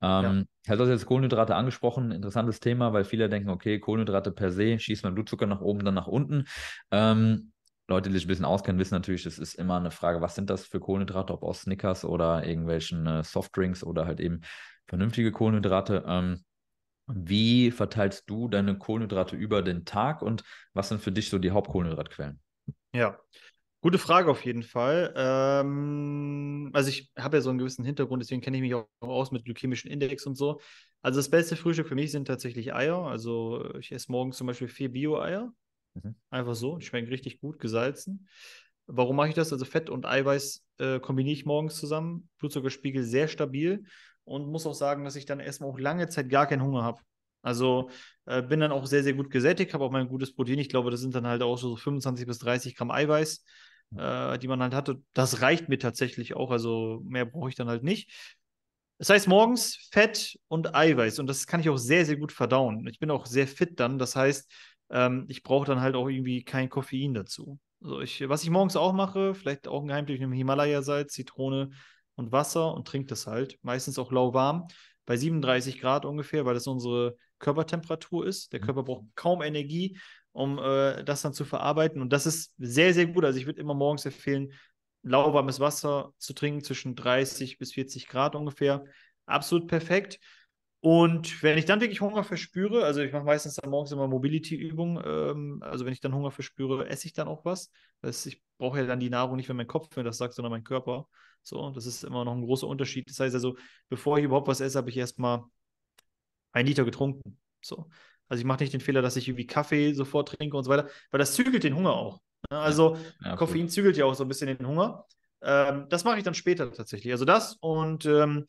Ähm, ja. Du hast jetzt Kohlenhydrate angesprochen, interessantes Thema, weil viele denken, okay, Kohlenhydrate per se, schießt mein Blutzucker nach oben, dann nach unten. Ähm, Leute, die sich ein bisschen auskennen, wissen natürlich, es ist immer eine Frage, was sind das für Kohlenhydrate, ob aus Snickers oder irgendwelchen äh, Softdrinks oder halt eben vernünftige Kohlenhydrate. Ähm, wie verteilst du deine Kohlenhydrate über den Tag und was sind für dich so die Hauptkohlenhydratquellen? Ja, gute Frage auf jeden Fall. Ähm, also ich habe ja so einen gewissen Hintergrund, deswegen kenne ich mich auch aus mit glykämischen Index und so. Also das beste Frühstück für mich sind tatsächlich Eier. Also ich esse morgens zum Beispiel vier Bio-Eier. Mhm. Einfach so. Die schmecken richtig gut, gesalzen. Warum mache ich das? Also Fett und Eiweiß äh, kombiniere ich morgens zusammen. Blutzuckerspiegel sehr stabil und muss auch sagen, dass ich dann erstmal auch lange Zeit gar keinen Hunger habe. Also äh, bin dann auch sehr, sehr gut gesättigt, habe auch mein gutes Protein. Ich glaube, das sind dann halt auch so 25 bis 30 Gramm Eiweiß, äh, die man halt hatte. Das reicht mir tatsächlich auch. Also mehr brauche ich dann halt nicht. Das heißt, morgens Fett und Eiweiß und das kann ich auch sehr, sehr gut verdauen. Ich bin auch sehr fit dann. Das heißt, ähm, ich brauche dann halt auch irgendwie kein Koffein dazu. Also ich, was ich morgens auch mache, vielleicht auch ein Geheimtipp, ich nehme Himalaya-Salz, Zitrone und Wasser und trinke das halt. Meistens auch lauwarm, bei 37 Grad ungefähr, weil das unsere Körpertemperatur ist. Der Körper braucht kaum Energie, um äh, das dann zu verarbeiten. Und das ist sehr, sehr gut. Also ich würde immer morgens empfehlen, lauwarmes Wasser zu trinken zwischen 30 bis 40 Grad ungefähr. Absolut perfekt. Und wenn ich dann wirklich Hunger verspüre, also ich mache meistens dann morgens immer Mobility-Übungen, ähm, also wenn ich dann Hunger verspüre, esse ich dann auch was. Das, ich brauche ja dann die Nahrung nicht, wenn mein Kopf mir das sagt, sondern mein Körper. So, das ist immer noch ein großer Unterschied. Das heißt also, bevor ich überhaupt was esse, habe ich erstmal ein Liter getrunken. So. Also ich mache nicht den Fehler, dass ich irgendwie Kaffee sofort trinke und so weiter, weil das zügelt den Hunger auch. Ne? Also ja, Koffein zügelt ja auch so ein bisschen den Hunger. Ähm, das mache ich dann später tatsächlich. Also das und ähm,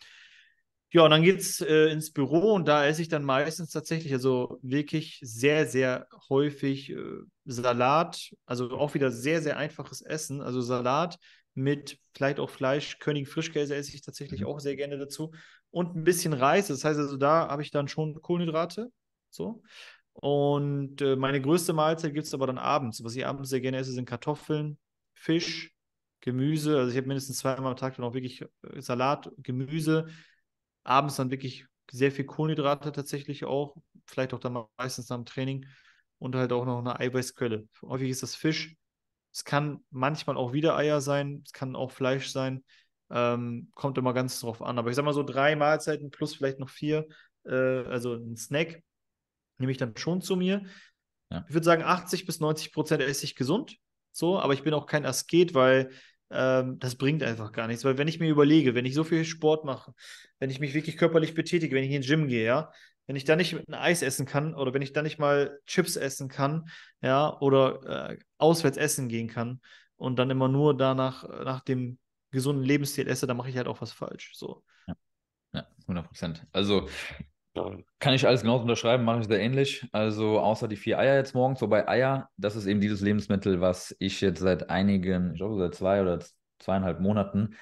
ja, und dann geht es äh, ins Büro und da esse ich dann meistens tatsächlich, also wirklich sehr, sehr häufig äh, Salat, also auch wieder sehr, sehr einfaches Essen, also Salat mit vielleicht auch Fleisch, König Frischkäse esse ich tatsächlich mhm. auch sehr gerne dazu und ein bisschen Reis, das heißt also, da habe ich dann schon Kohlenhydrate, so. Und äh, meine größte Mahlzeit gibt es aber dann abends. Was ich abends sehr gerne esse, sind Kartoffeln, Fisch, Gemüse. Also ich habe mindestens zweimal am Tag dann auch wirklich äh, Salat, Gemüse, abends dann wirklich sehr viel Kohlenhydrate tatsächlich auch, vielleicht auch dann meistens nach dem Training und halt auch noch eine Eiweißquelle. Häufig ist das Fisch. Es kann manchmal auch wieder Eier sein, es kann auch Fleisch sein. Ähm, kommt immer ganz drauf an. Aber ich sag mal so drei Mahlzeiten plus vielleicht noch vier, äh, also ein Snack, nehme ich dann schon zu mir. Ja. Ich würde sagen, 80 bis 90 Prozent esse ich gesund. So, aber ich bin auch kein Asket, weil ähm, das bringt einfach gar nichts. Weil wenn ich mir überlege, wenn ich so viel Sport mache, wenn ich mich wirklich körperlich betätige, wenn ich in den Gym gehe, ja, wenn ich da nicht ein Eis essen kann oder wenn ich da nicht mal Chips essen kann, ja, oder äh, auswärts essen gehen kann und dann immer nur danach nach dem gesunden Lebensstil esse, dann mache ich halt auch was falsch. So. Ja, ja 100 Prozent. Also kann ich alles genauso unterschreiben, mache ich sehr ähnlich. Also außer die vier Eier jetzt morgens, wobei Eier, das ist eben dieses Lebensmittel, was ich jetzt seit einigen, ich glaube seit zwei oder zweieinhalb Monaten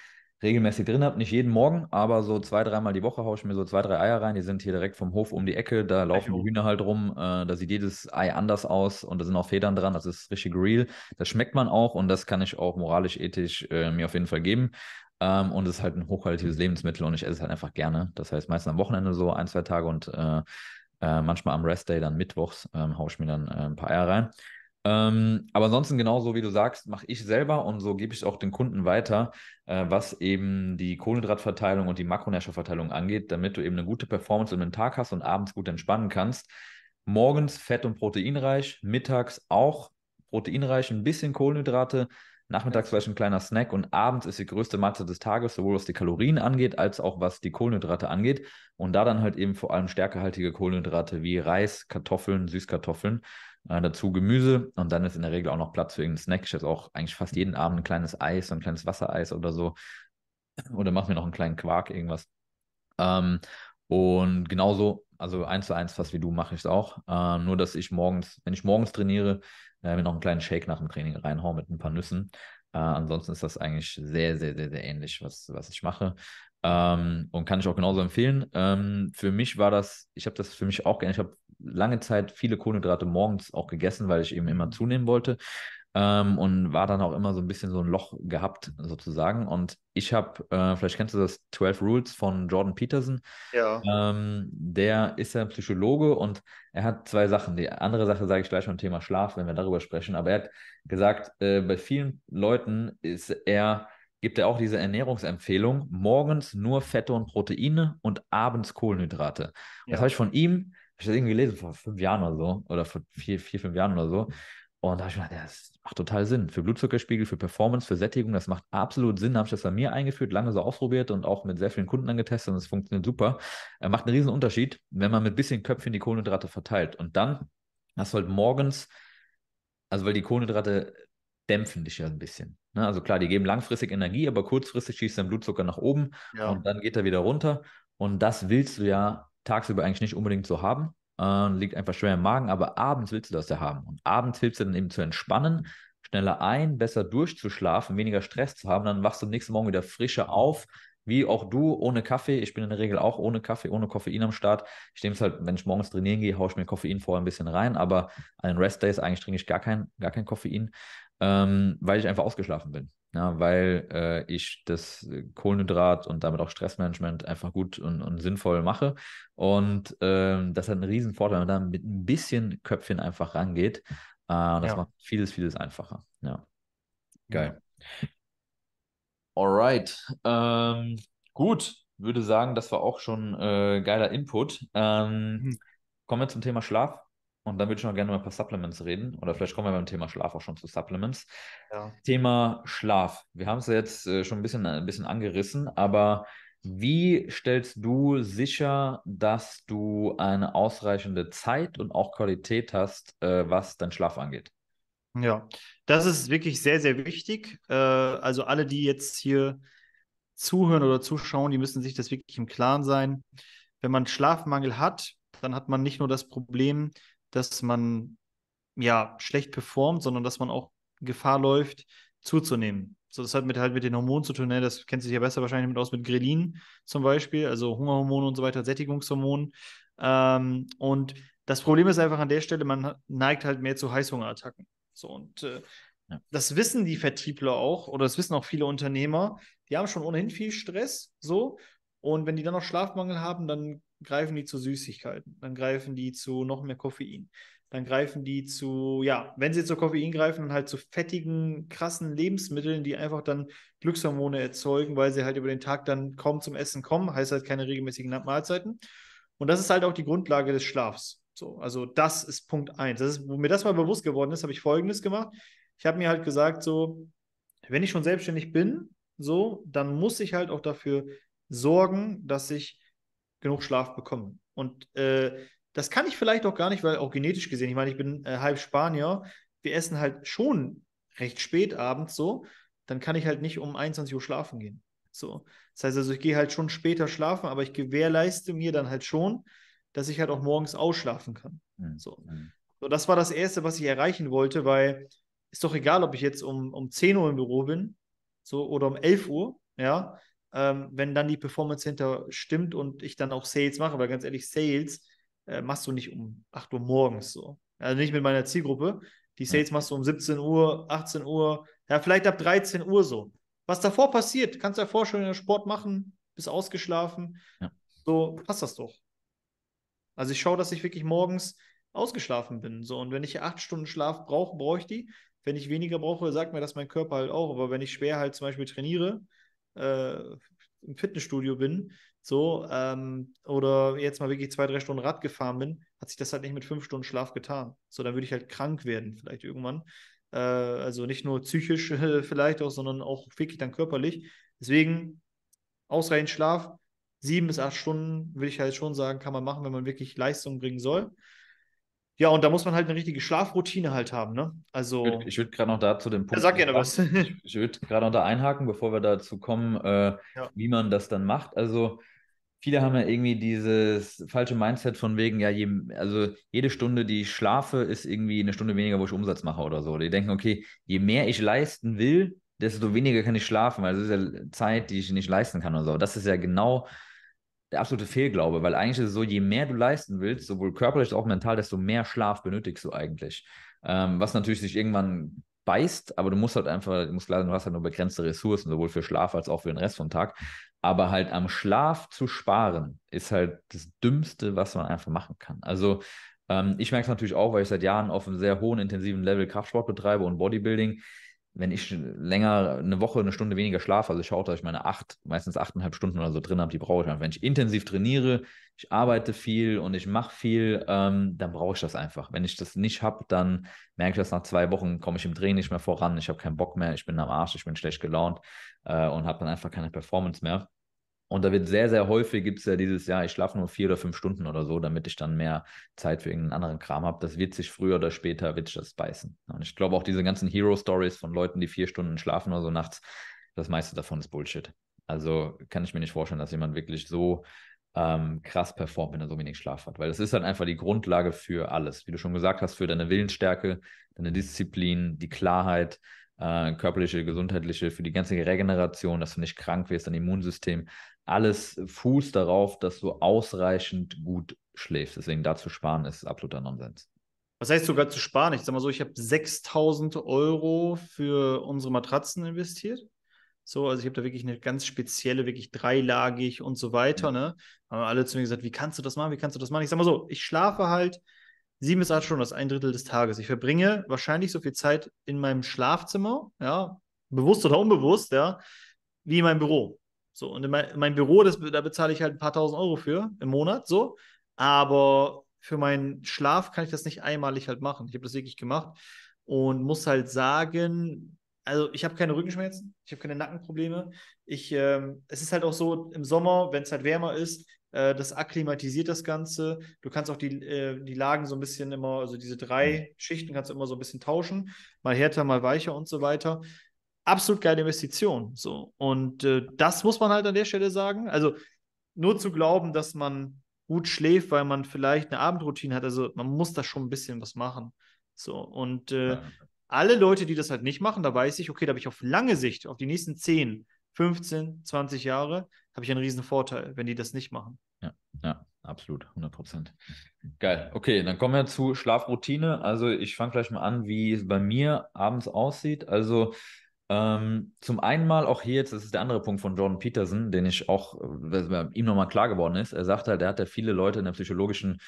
regelmäßig drin habe. Nicht jeden Morgen, aber so zwei, dreimal die Woche haue ich mir so zwei, drei Eier rein. Die sind hier direkt vom Hof um die Ecke. Da laufen die Hühner halt rum. Äh, da sieht jedes Ei anders aus und da sind auch Federn dran. Das ist richtig real. Das schmeckt man auch und das kann ich auch moralisch, ethisch äh, mir auf jeden Fall geben. Ähm, und es ist halt ein hochqualitatives Lebensmittel und ich esse es halt einfach gerne. Das heißt, meistens am Wochenende so ein, zwei Tage und äh, äh, manchmal am Restday, dann mittwochs, ähm, haue ich mir dann äh, ein paar Eier rein. Ähm, aber ansonsten genauso wie du sagst, mache ich selber und so gebe ich auch den Kunden weiter, äh, was eben die Kohlenhydratverteilung und die Makronährstoffverteilung angeht, damit du eben eine gute Performance in den Tag hast und abends gut entspannen kannst. Morgens fett- und proteinreich, mittags auch proteinreich, ein bisschen Kohlenhydrate, Nachmittags vielleicht ein kleiner Snack und abends ist die größte Mahlzeit des Tages, sowohl was die Kalorien angeht, als auch was die Kohlenhydrate angeht. Und da dann halt eben vor allem stärkehaltige Kohlenhydrate wie Reis, Kartoffeln, Süßkartoffeln, äh, dazu Gemüse und dann ist in der Regel auch noch Platz für irgendeinen Snack. Ich esse auch eigentlich fast jeden Abend ein kleines Eis, ein kleines Wassereis oder so. Oder mache mir noch einen kleinen Quark, irgendwas. Ähm, und genauso, also eins zu eins, fast wie du, mache ich es auch. Äh, nur, dass ich morgens, wenn ich morgens trainiere, äh, mir noch einen kleinen Shake nach dem Training reinhauen mit ein paar Nüssen. Äh, ansonsten ist das eigentlich sehr, sehr, sehr, sehr ähnlich, was, was ich mache. Ähm, und kann ich auch genauso empfehlen. Ähm, für mich war das, ich habe das für mich auch gerne, ich habe lange Zeit viele Kohlenhydrate morgens auch gegessen, weil ich eben immer zunehmen wollte ähm, und war dann auch immer so ein bisschen so ein Loch gehabt, sozusagen. Und ich habe, äh, vielleicht kennst du das 12 Rules von Jordan Peterson. Ja. Ähm, der ist ja Psychologe und er hat zwei Sachen. Die andere Sache sage ich gleich beim Thema Schlaf, wenn wir darüber sprechen. Aber er hat gesagt, äh, bei vielen Leuten ist er gibt er auch diese Ernährungsempfehlung, morgens nur Fette und Proteine und abends Kohlenhydrate. Ja. Das habe ich von ihm, ich habe das irgendwie gelesen vor fünf Jahren oder so, oder vor vier, vier fünf Jahren oder so. Und da habe ich gedacht, ja, das macht total Sinn. Für Blutzuckerspiegel, für Performance, für Sättigung, das macht absolut Sinn. Da habe ich das bei mir eingeführt, lange so ausprobiert und auch mit sehr vielen Kunden angetestet und es funktioniert super. Er macht einen riesen Unterschied, wenn man mit ein bisschen Köpfchen die Kohlenhydrate verteilt. Und dann hast du halt morgens, also weil die Kohlenhydrate dämpfen dich ja ein bisschen. Ne? Also klar, die geben langfristig Energie, aber kurzfristig schießt dein Blutzucker nach oben ja. und dann geht er wieder runter. Und das willst du ja tagsüber eigentlich nicht unbedingt so haben äh, liegt einfach schwer im Magen, aber abends willst du das ja haben. Und abends hilft es dir dann eben zu entspannen, schneller ein, besser durchzuschlafen, weniger Stress zu haben, dann wachst du am nächsten Morgen wieder frischer auf, wie auch du, ohne Kaffee. Ich bin in der Regel auch ohne Kaffee, ohne Koffein am Start. Ich nehme es halt, wenn ich morgens trainieren gehe, haue ich mir Koffein vorher ein bisschen rein, aber an den Rest-Days eigentlich trinke ich gar kein, gar kein Koffein, ähm, weil ich einfach ausgeschlafen bin ja, weil äh, ich das Kohlenhydrat und damit auch Stressmanagement einfach gut und, und sinnvoll mache. Und äh, das hat einen riesen Vorteil, wenn man da mit ein bisschen Köpfchen einfach rangeht. Äh, das ja. macht vieles, vieles einfacher. Ja. Geil. Alright. Ähm, gut. würde sagen, das war auch schon äh, geiler Input. Ähm, Mhm. kommen wir zum Thema Schlaf. Und dann würde ich noch gerne mal ein paar Supplements reden. Oder vielleicht kommen wir beim Thema Schlaf auch schon zu Supplements. Ja. Thema Schlaf. Wir haben es ja jetzt äh, schon ein bisschen, ein bisschen angerissen, aber wie stellst du sicher, dass du eine ausreichende Zeit und auch Qualität hast, äh, was dein Schlaf angeht? Ja, das ist wirklich sehr, sehr wichtig. Äh, also alle, die jetzt hier zuhören oder zuschauen, die müssen sich das wirklich im Klaren sein. Wenn man Schlafmangel hat, dann hat man nicht nur das Problem, dass man ja schlecht performt, sondern dass man auch Gefahr läuft, zuzunehmen. So, das hat mit halt mit den Hormonen zu tun, ne? Das kennt sich ja besser wahrscheinlich mit aus mit Grelin zum Beispiel, also Hungerhormone und so weiter, Sättigungshormonen. Ähm, und das Problem ist einfach an der Stelle, man neigt halt mehr zu Heißhungerattacken. So, und äh, Ja. das wissen die Vertriebler auch, oder das wissen auch viele Unternehmer, die haben schon ohnehin viel Stress, so. Und wenn die dann noch Schlafmangel haben, dann greifen die zu Süßigkeiten, dann greifen die zu noch mehr Koffein, dann greifen die zu, ja, wenn sie zu Koffein greifen, dann halt zu fettigen, krassen Lebensmitteln, die einfach dann Glückshormone erzeugen, weil sie halt über den Tag dann kaum zum Essen kommen, heißt halt keine regelmäßigen Mahlzeiten. Und das ist halt auch die Grundlage des Schlafs. So, also das ist Punkt eins. Das ist, wo mir das mal bewusst geworden ist, habe ich Folgendes gemacht. Ich habe mir halt gesagt, so, wenn ich schon selbstständig bin, so, dann muss ich halt auch dafür sorgen, dass ich genug Schlaf bekomme. Und äh, das kann ich vielleicht auch gar nicht, weil auch genetisch gesehen, ich meine, ich bin äh, halb Spanier, wir essen halt schon recht spät abends so, dann kann ich halt nicht um 21 Uhr schlafen gehen. So. Das heißt also, ich gehe halt schon später schlafen, aber ich gewährleiste mir dann halt schon, dass ich halt auch morgens ausschlafen kann. Hm. So. Hm. So, das war das Erste, was ich erreichen wollte, weil ist doch egal, ob ich jetzt um, um 10 Uhr im Büro bin so, oder um 11 Uhr, ja, ähm, wenn dann die Performance hinter stimmt und ich dann auch Sales mache, weil ganz ehrlich, Sales äh, machst du nicht um 8 Uhr morgens so. Also nicht mit meiner Zielgruppe. Die Sales machst du um 17 Uhr, 18 Uhr, ja, vielleicht ab 13 Uhr so. Was davor passiert, kannst du ja vorstellen, Sport machen, bist ausgeschlafen. Ja. So passt das doch. Also ich schaue, dass ich wirklich morgens ausgeschlafen bin. So, und wenn ich acht Stunden Schlaf brauche, brauche ich die. Wenn ich weniger brauche, sagt mir das mein Körper halt auch. Aber wenn ich schwer halt zum Beispiel trainiere, äh, im Fitnessstudio bin, so, ähm, oder jetzt mal wirklich zwei, drei Stunden Rad gefahren bin, hat sich das halt nicht mit fünf Stunden Schlaf getan. So, dann würde ich halt krank werden, vielleicht irgendwann. Äh, also nicht nur psychisch äh, vielleicht auch, sondern auch wirklich dann körperlich. Deswegen ausreichend Schlaf, sieben bis acht Stunden, würde ich halt schon sagen, kann man machen, wenn man wirklich Leistung bringen soll. Ja, und da muss man halt eine richtige Schlafroutine halt haben, ne? Also, Ich würde würd gerade noch da zu dem Punkt. ja, sag gerne was. Ich, ich würde gerade noch da einhaken, bevor wir dazu kommen, äh, Ja. wie man das dann macht. Also, viele haben ja irgendwie dieses falsche Mindset von wegen, ja, je, also jede Stunde, die ich schlafe, ist irgendwie eine Stunde weniger, wo ich Umsatz mache oder so. Die denken, okay, je mehr ich leisten will, desto weniger kann ich schlafen, weil das ist ja Zeit, die ich nicht leisten kann oder so. Das ist ja genau der absolute Fehlglaube, weil eigentlich ist es so, je mehr du leisten willst, sowohl körperlich als auch mental, desto mehr Schlaf benötigst du eigentlich. Ähm, was natürlich sich irgendwann beißt, aber du musst halt einfach, du musst klar sein, du hast halt nur begrenzte Ressourcen, sowohl für Schlaf als auch für den Rest vom Tag. Aber halt am Schlaf zu sparen, ist halt das Dümmste, was man einfach machen kann. Also ähm, ich merke es natürlich auch, weil ich seit Jahren auf einem sehr hohen, intensiven Level Kraftsport betreibe und Bodybuilding wenn ich länger eine Woche, eine Stunde weniger schlafe, also ich schaue, dass ich meine acht, meistens achteinhalb Stunden oder so drin habe, die brauche ich einfach. Wenn ich intensiv trainiere, ich arbeite viel und ich mache viel, ähm, dann brauche ich das einfach. Wenn ich das nicht habe, dann merke ich das nach zwei Wochen, komme ich im Training nicht mehr voran, ich habe keinen Bock mehr, ich bin am Arsch, ich bin schlecht gelaunt äh, und habe dann einfach keine Performance mehr. Und da wird sehr, sehr häufig gibt es ja dieses, ja, ich schlafe nur vier oder fünf Stunden oder so, damit ich dann mehr Zeit für irgendeinen anderen Kram habe. Das wird sich früher oder später, wird sich das beißen. Und ich glaube auch diese ganzen Hero-Stories von Leuten, die vier Stunden schlafen oder so nachts, das meiste davon ist Bullshit. Also kann ich mir nicht vorstellen, dass jemand wirklich so ähm, krass performt, wenn er so wenig Schlaf hat. Weil das ist halt einfach die Grundlage für alles. Wie du schon gesagt hast, für deine Willensstärke, deine Disziplin, die Klarheit, äh, körperliche, gesundheitliche, für die ganze Regeneration, dass du nicht krank wirst, dein Immunsystem. Alles fußt darauf, dass du ausreichend gut schläfst. Deswegen da zu sparen ist absoluter Nonsens. Was heißt sogar zu sparen? Ich sag mal so, ich habe 6000 Euro für unsere Matratzen investiert. So, also ich habe da wirklich eine ganz spezielle, wirklich dreilagig und so weiter, ne? Haben alle zu mir gesagt, wie kannst du das machen? Wie kannst du das machen? Ich sag mal so, ich schlafe halt sieben bis acht Stunden, das ist ein Drittel des Tages. Ich verbringe wahrscheinlich so viel Zeit in meinem Schlafzimmer, ja, bewusst oder unbewusst, ja, wie in meinem Büro. So, und in mein, in mein Büro, das, da bezahle ich halt ein paar tausend Euro für im Monat, so. Aber für meinen Schlaf kann ich das nicht einmalig halt machen. Ich habe das wirklich gemacht und muss halt sagen, also ich habe keine Rückenschmerzen, ich habe keine Nackenprobleme. Ich, ähm, es ist halt auch so im Sommer, wenn es halt wärmer ist, äh, das akklimatisiert das Ganze. Du kannst auch die, äh, die Lagen so ein bisschen immer, also diese drei Schichten kannst du immer so ein bisschen tauschen, mal härter, mal weicher und so weiter. Absolut geile Investition. So. Und äh, das muss man halt an der Stelle sagen. Also nur zu glauben, dass man gut schläft, weil man vielleicht eine Abendroutine hat. Also man muss da schon ein bisschen was machen. So, und äh, ja. alle Leute, die das halt nicht machen, da weiß ich, okay, da habe ich auf lange Sicht, auf die nächsten 10, 15, 20 Jahre, habe ich einen riesen Vorteil, wenn die das nicht machen. Ja, ja, absolut, 100 Prozent. Geil. Okay, dann kommen wir zu Schlafroutine. Also ich fange gleich mal an, wie es bei mir abends aussieht. Also ähm, zum einen mal auch hier jetzt, das ist der andere Punkt von Jordan Peterson, den ich auch, äh, ihm nochmal klar geworden ist. Er sagt halt, er hat ja viele Leute in der psychologischen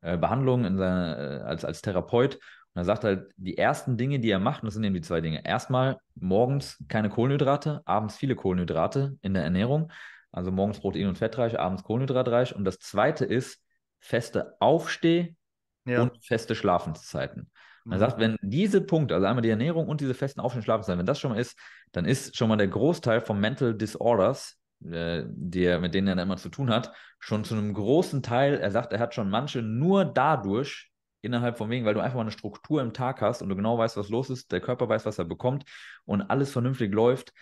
äh, Behandlung in seiner, äh, als, als Therapeut. Und er sagt halt, die ersten Dinge, die er macht, und das sind eben die zwei Dinge. Erstmal morgens keine Kohlenhydrate, abends viele Kohlenhydrate in der Ernährung. Also morgens Protein- und fettreich, abends kohlenhydratreich. Und das zweite ist feste Aufsteh- ja. und feste Schlafenszeiten. Man sagt, wenn diese Punkte, also einmal die Ernährung und diese festen Auf- und Schlafenszeit, wenn das schon mal ist, dann ist schon mal der Großteil von Mental Disorders, äh, die mit denen er immer zu tun hat, schon zu einem großen Teil, er sagt, er hat schon manche nur dadurch innerhalb von wegen, weil du einfach mal eine Struktur im Tag hast und du genau weißt, was los ist, der Körper weiß, was er bekommt und alles vernünftig läuft,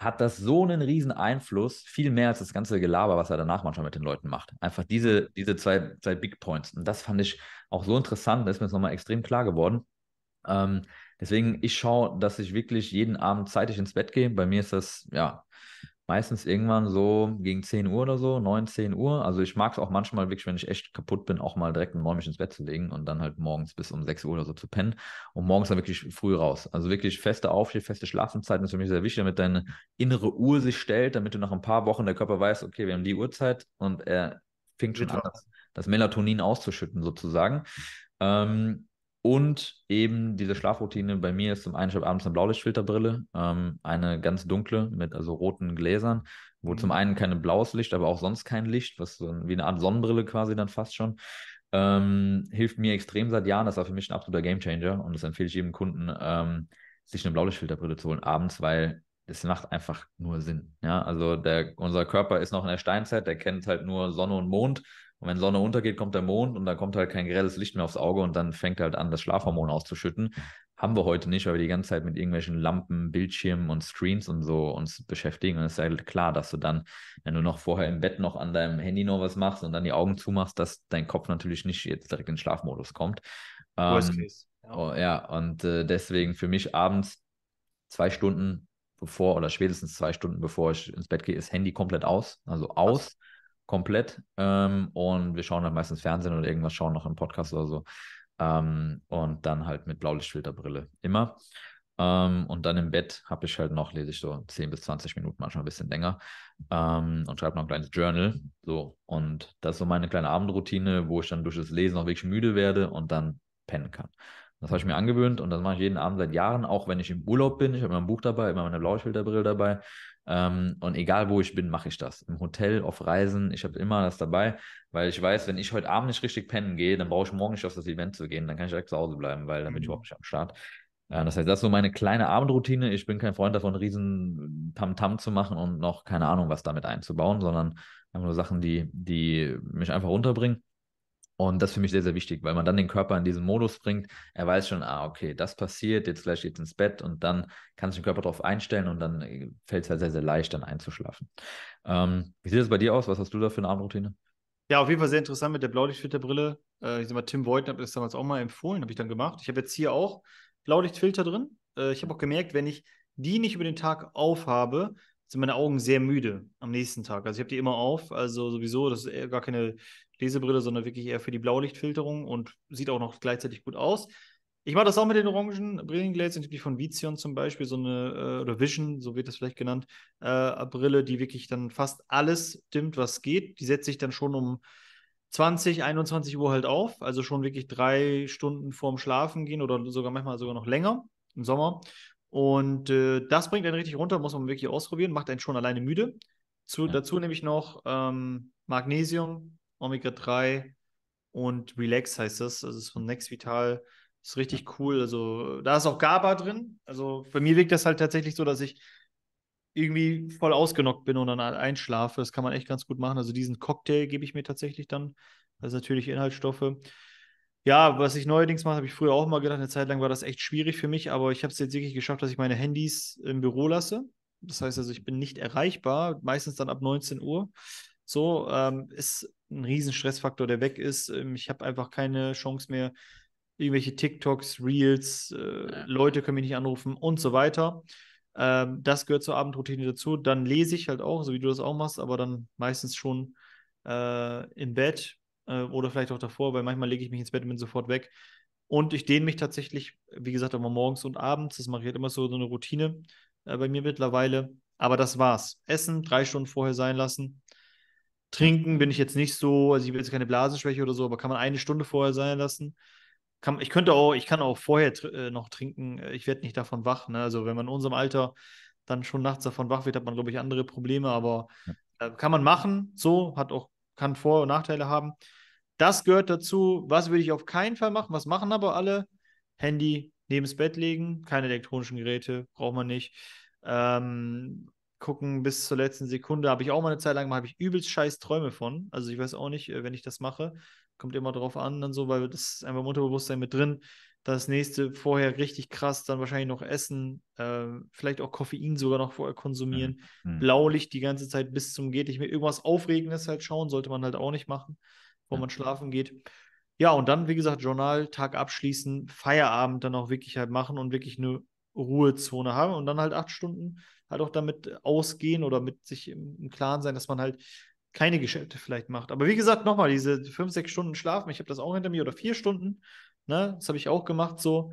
hat das so einen riesen Einfluss, viel mehr als das ganze Gelaber, was er danach manchmal mit den Leuten macht. Einfach diese, diese zwei, zwei Big Points. Und das fand ich auch so interessant, da ist mir jetzt nochmal extrem klar geworden. Ähm, deswegen, ich schaue, dass ich wirklich jeden Abend zeitig ins Bett gehe. Bei mir ist das, ja, meistens irgendwann so gegen 10 Uhr oder so, 9, 10 Uhr. Also ich mag es auch manchmal wirklich, wenn ich echt kaputt bin, auch mal direkt um 9 mich ins Bett zu legen und dann halt morgens bis um 6 Uhr oder so zu pennen und morgens dann wirklich früh raus. Also wirklich feste Aufsteh, feste Schlafenszeiten ist für mich sehr wichtig, damit deine innere Uhr sich stellt, damit du nach ein paar Wochen der Körper weiß, okay, wir haben die Uhrzeit und er fängt schon an, das, das Melatonin auszuschütten sozusagen. Ähm, und eben diese Schlafroutine bei mir ist zum einen, ich habe abends eine Blaulichtfilterbrille, ähm, eine ganz dunkle mit also roten Gläsern, wo mhm. zum einen kein blaues Licht, aber auch sonst kein Licht, was so wie eine Art Sonnenbrille quasi dann fast schon. Ähm, hilft mir extrem seit Jahren, das war für mich ein absoluter Gamechanger und das empfehle ich jedem Kunden, ähm, sich eine Blaulichtfilterbrille zu holen abends, weil es macht einfach nur Sinn. Ja, also der, unser Körper ist noch in der Steinzeit, der kennt halt nur Sonne und Mond und wenn Sonne untergeht, kommt der Mond und da kommt halt kein grelles Licht mehr aufs Auge und dann fängt halt an, das Schlafhormon auszuschütten. Haben wir heute nicht, weil wir die ganze Zeit mit irgendwelchen Lampen, Bildschirmen und Screens und so uns beschäftigen. Und es ist halt klar, dass du dann, wenn du noch vorher im Bett noch an deinem Handy noch was machst und dann die Augen zumachst, dass dein Kopf natürlich nicht jetzt direkt in den Schlafmodus kommt. Worst ähm, case. Ja. Oh, ja, und äh, deswegen für mich abends zwei Stunden bevor oder spätestens zwei Stunden bevor ich ins Bett gehe, ist Handy komplett aus. Also aus komplett. Ähm, und wir schauen dann meistens Fernsehen oder irgendwas, schauen noch einen Podcast oder so. Ähm, und dann halt mit Blaulichtfilterbrille immer. Ähm, und dann im Bett habe ich halt noch, lese ich so 10 bis 20 Minuten, manchmal ein bisschen länger. Ähm, und schreibe noch ein kleines Journal. So. Und das ist so meine kleine Abendroutine, wo ich dann durch das Lesen auch wirklich müde werde und dann pennen kann. Das habe ich mir angewöhnt und das mache ich jeden Abend seit Jahren, auch wenn ich im Urlaub bin. Ich habe immer ein Buch dabei, immer meine Blaulichtfilterbrille dabei. Ähm, und egal wo ich bin, mache ich das. Im Hotel, auf Reisen, ich habe immer das dabei, weil ich weiß, wenn ich heute Abend nicht richtig pennen gehe, dann brauche ich morgen nicht auf das Event zu gehen. Dann kann ich direkt zu Hause bleiben, weil dann bin ich mhm. überhaupt nicht am Start. Ja, das heißt, das ist so meine kleine Abendroutine. Ich bin kein Freund davon, riesen Tamtam -Tam zu machen und noch keine Ahnung, was damit einzubauen, sondern einfach nur Sachen, die, die mich einfach runterbringen. Und das ist für mich sehr, sehr wichtig, weil man dann den Körper in diesen Modus bringt. Er weiß schon, ah, okay, das passiert, jetzt gleich geht ins Bett und dann kann sich der Körper darauf einstellen und dann äh, fällt es halt sehr, sehr leicht, dann einzuschlafen. Ähm, wie sieht es bei dir aus? Was hast du da für eine Abendroutine? Ja, auf jeden Fall sehr interessant mit der Blaulichtfilterbrille. Äh, ich sag mal, Tim Voigt hat das damals auch mal empfohlen, habe ich dann gemacht. Ich habe jetzt hier auch Blaulichtfilter drin. Äh, ich habe auch gemerkt, wenn ich die nicht über den Tag aufhabe, sind meine Augen sehr müde am nächsten Tag. Also ich habe die immer auf, also sowieso, das ist gar keine Lesebrille, sondern wirklich eher für die Blaulichtfilterung und sieht auch noch gleichzeitig gut aus. Ich mache das auch mit den orangen Brillengläsern, die von Vizion zum Beispiel, so eine, äh, oder Vision, so wird das vielleicht genannt, äh, Brille, die wirklich dann fast alles dimmt, was geht. Die setze ich dann schon um 20, 21 Uhr halt auf, also schon wirklich drei Stunden vorm Schlafen gehen oder sogar manchmal sogar noch länger im Sommer. Und äh, das bringt einen richtig runter, muss man wirklich ausprobieren, macht einen schon alleine müde. Zu, Ja. Dazu nehme ich noch ähm, Magnesium, Omega-3 und Relax heißt das. Das ist von Nexvital. Ist richtig cool. Also da ist auch GABA drin. Also bei mir wirkt das halt tatsächlich so, dass ich irgendwie voll ausgenockt bin und dann halt einschlafe. Das kann man echt ganz gut machen. Also diesen Cocktail gebe ich mir tatsächlich dann. Das ist natürlich Inhaltsstoffe. Ja, was ich neuerdings mache, habe ich früher auch mal gedacht, eine Zeit lang war das echt schwierig für mich, aber ich habe es jetzt wirklich geschafft, dass ich meine Handys im Büro lasse. Das heißt also, ich bin nicht erreichbar, meistens dann ab 19 Uhr. So ähm, ist ein riesen Stressfaktor, der weg ist. Ähm, ich habe einfach keine Chance mehr, irgendwelche TikToks, Reels, äh, Ja. Leute können mich nicht anrufen und so weiter. Ähm, das gehört zur Abendroutine dazu. Dann lese ich halt auch, so wie du das auch machst, aber dann meistens schon äh, im Bett äh, oder vielleicht auch davor, weil manchmal lege ich mich ins Bett und bin sofort weg. Und ich dehne mich tatsächlich, wie gesagt, immer morgens und abends. Das mache ich halt immer so, so eine Routine äh, bei mir mittlerweile. Aber das war's. Essen, drei Stunden vorher sein lassen. Trinken bin ich jetzt nicht so, also ich will jetzt keine Blasenschwäche oder so, aber kann man eine Stunde vorher sein lassen. Kann, ich könnte auch, ich kann auch vorher tr äh, noch trinken. Ich werde nicht davon wach. Ne? Also wenn man in unserem Alter dann schon nachts davon wach wird, hat man, glaube ich, andere Probleme, aber äh, kann man machen. So, hat auch, kann Vor- und Nachteile haben. Das gehört dazu. Was würde ich auf keinen Fall machen? Was machen aber alle? Handy neben das Bett legen, keine elektronischen Geräte, braucht man nicht. Ähm, gucken bis zur letzten Sekunde. Habe ich auch mal eine Zeit lang, habe ich übelst scheiß Träume von. Also ich weiß auch nicht, äh, wenn ich das mache, kommt immer drauf an, dann so, weil das ist einfach im Unterbewusstsein mit drin. Das nächste vorher richtig krass, dann wahrscheinlich noch essen, äh, vielleicht auch Koffein sogar noch vorher konsumieren. Mhm. Blaulicht die ganze Zeit bis zum geht nicht mehr. Irgendwas Aufregendes halt schauen, sollte man halt auch nicht machen, wo Ja. man schlafen geht. Ja, und dann, wie gesagt, Journal, Tag abschließen, Feierabend dann auch wirklich halt machen und wirklich eine Ruhezone haben und dann halt acht Stunden halt auch damit ausgehen oder mit sich im, im Klaren sein, dass man halt keine Geschäfte vielleicht macht. Aber wie gesagt, nochmal, diese fünf, sechs Stunden Schlafen, ich habe das auch hinter mir oder vier Stunden, ne, das habe ich auch gemacht so.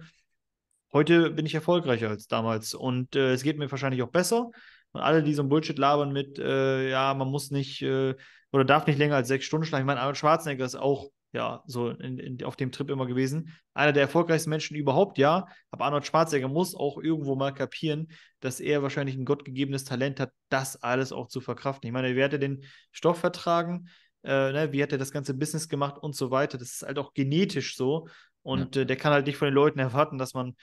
Heute bin ich erfolgreicher als damals und äh, es geht mir wahrscheinlich auch besser. Und alle, die so ein Bullshit labern mit, äh, ja, man muss nicht äh, oder darf nicht länger als sechs Stunden schlafen. Ich meine, Arnold Schwarzenegger ist auch ja so in, in, auf dem Trip immer gewesen. Einer der erfolgreichsten Menschen überhaupt, ja. Aber Arnold Schwarzenegger muss auch irgendwo mal kapieren, dass er wahrscheinlich ein gottgegebenes Talent hat, das alles auch zu verkraften. Ich meine, wie hat er den Stoff vertragen? Äh, ne? Wie hat er das ganze Business gemacht und so weiter? Das ist halt auch genetisch so. Und Ja. äh, der kann halt nicht von den Leuten erwarten, dass man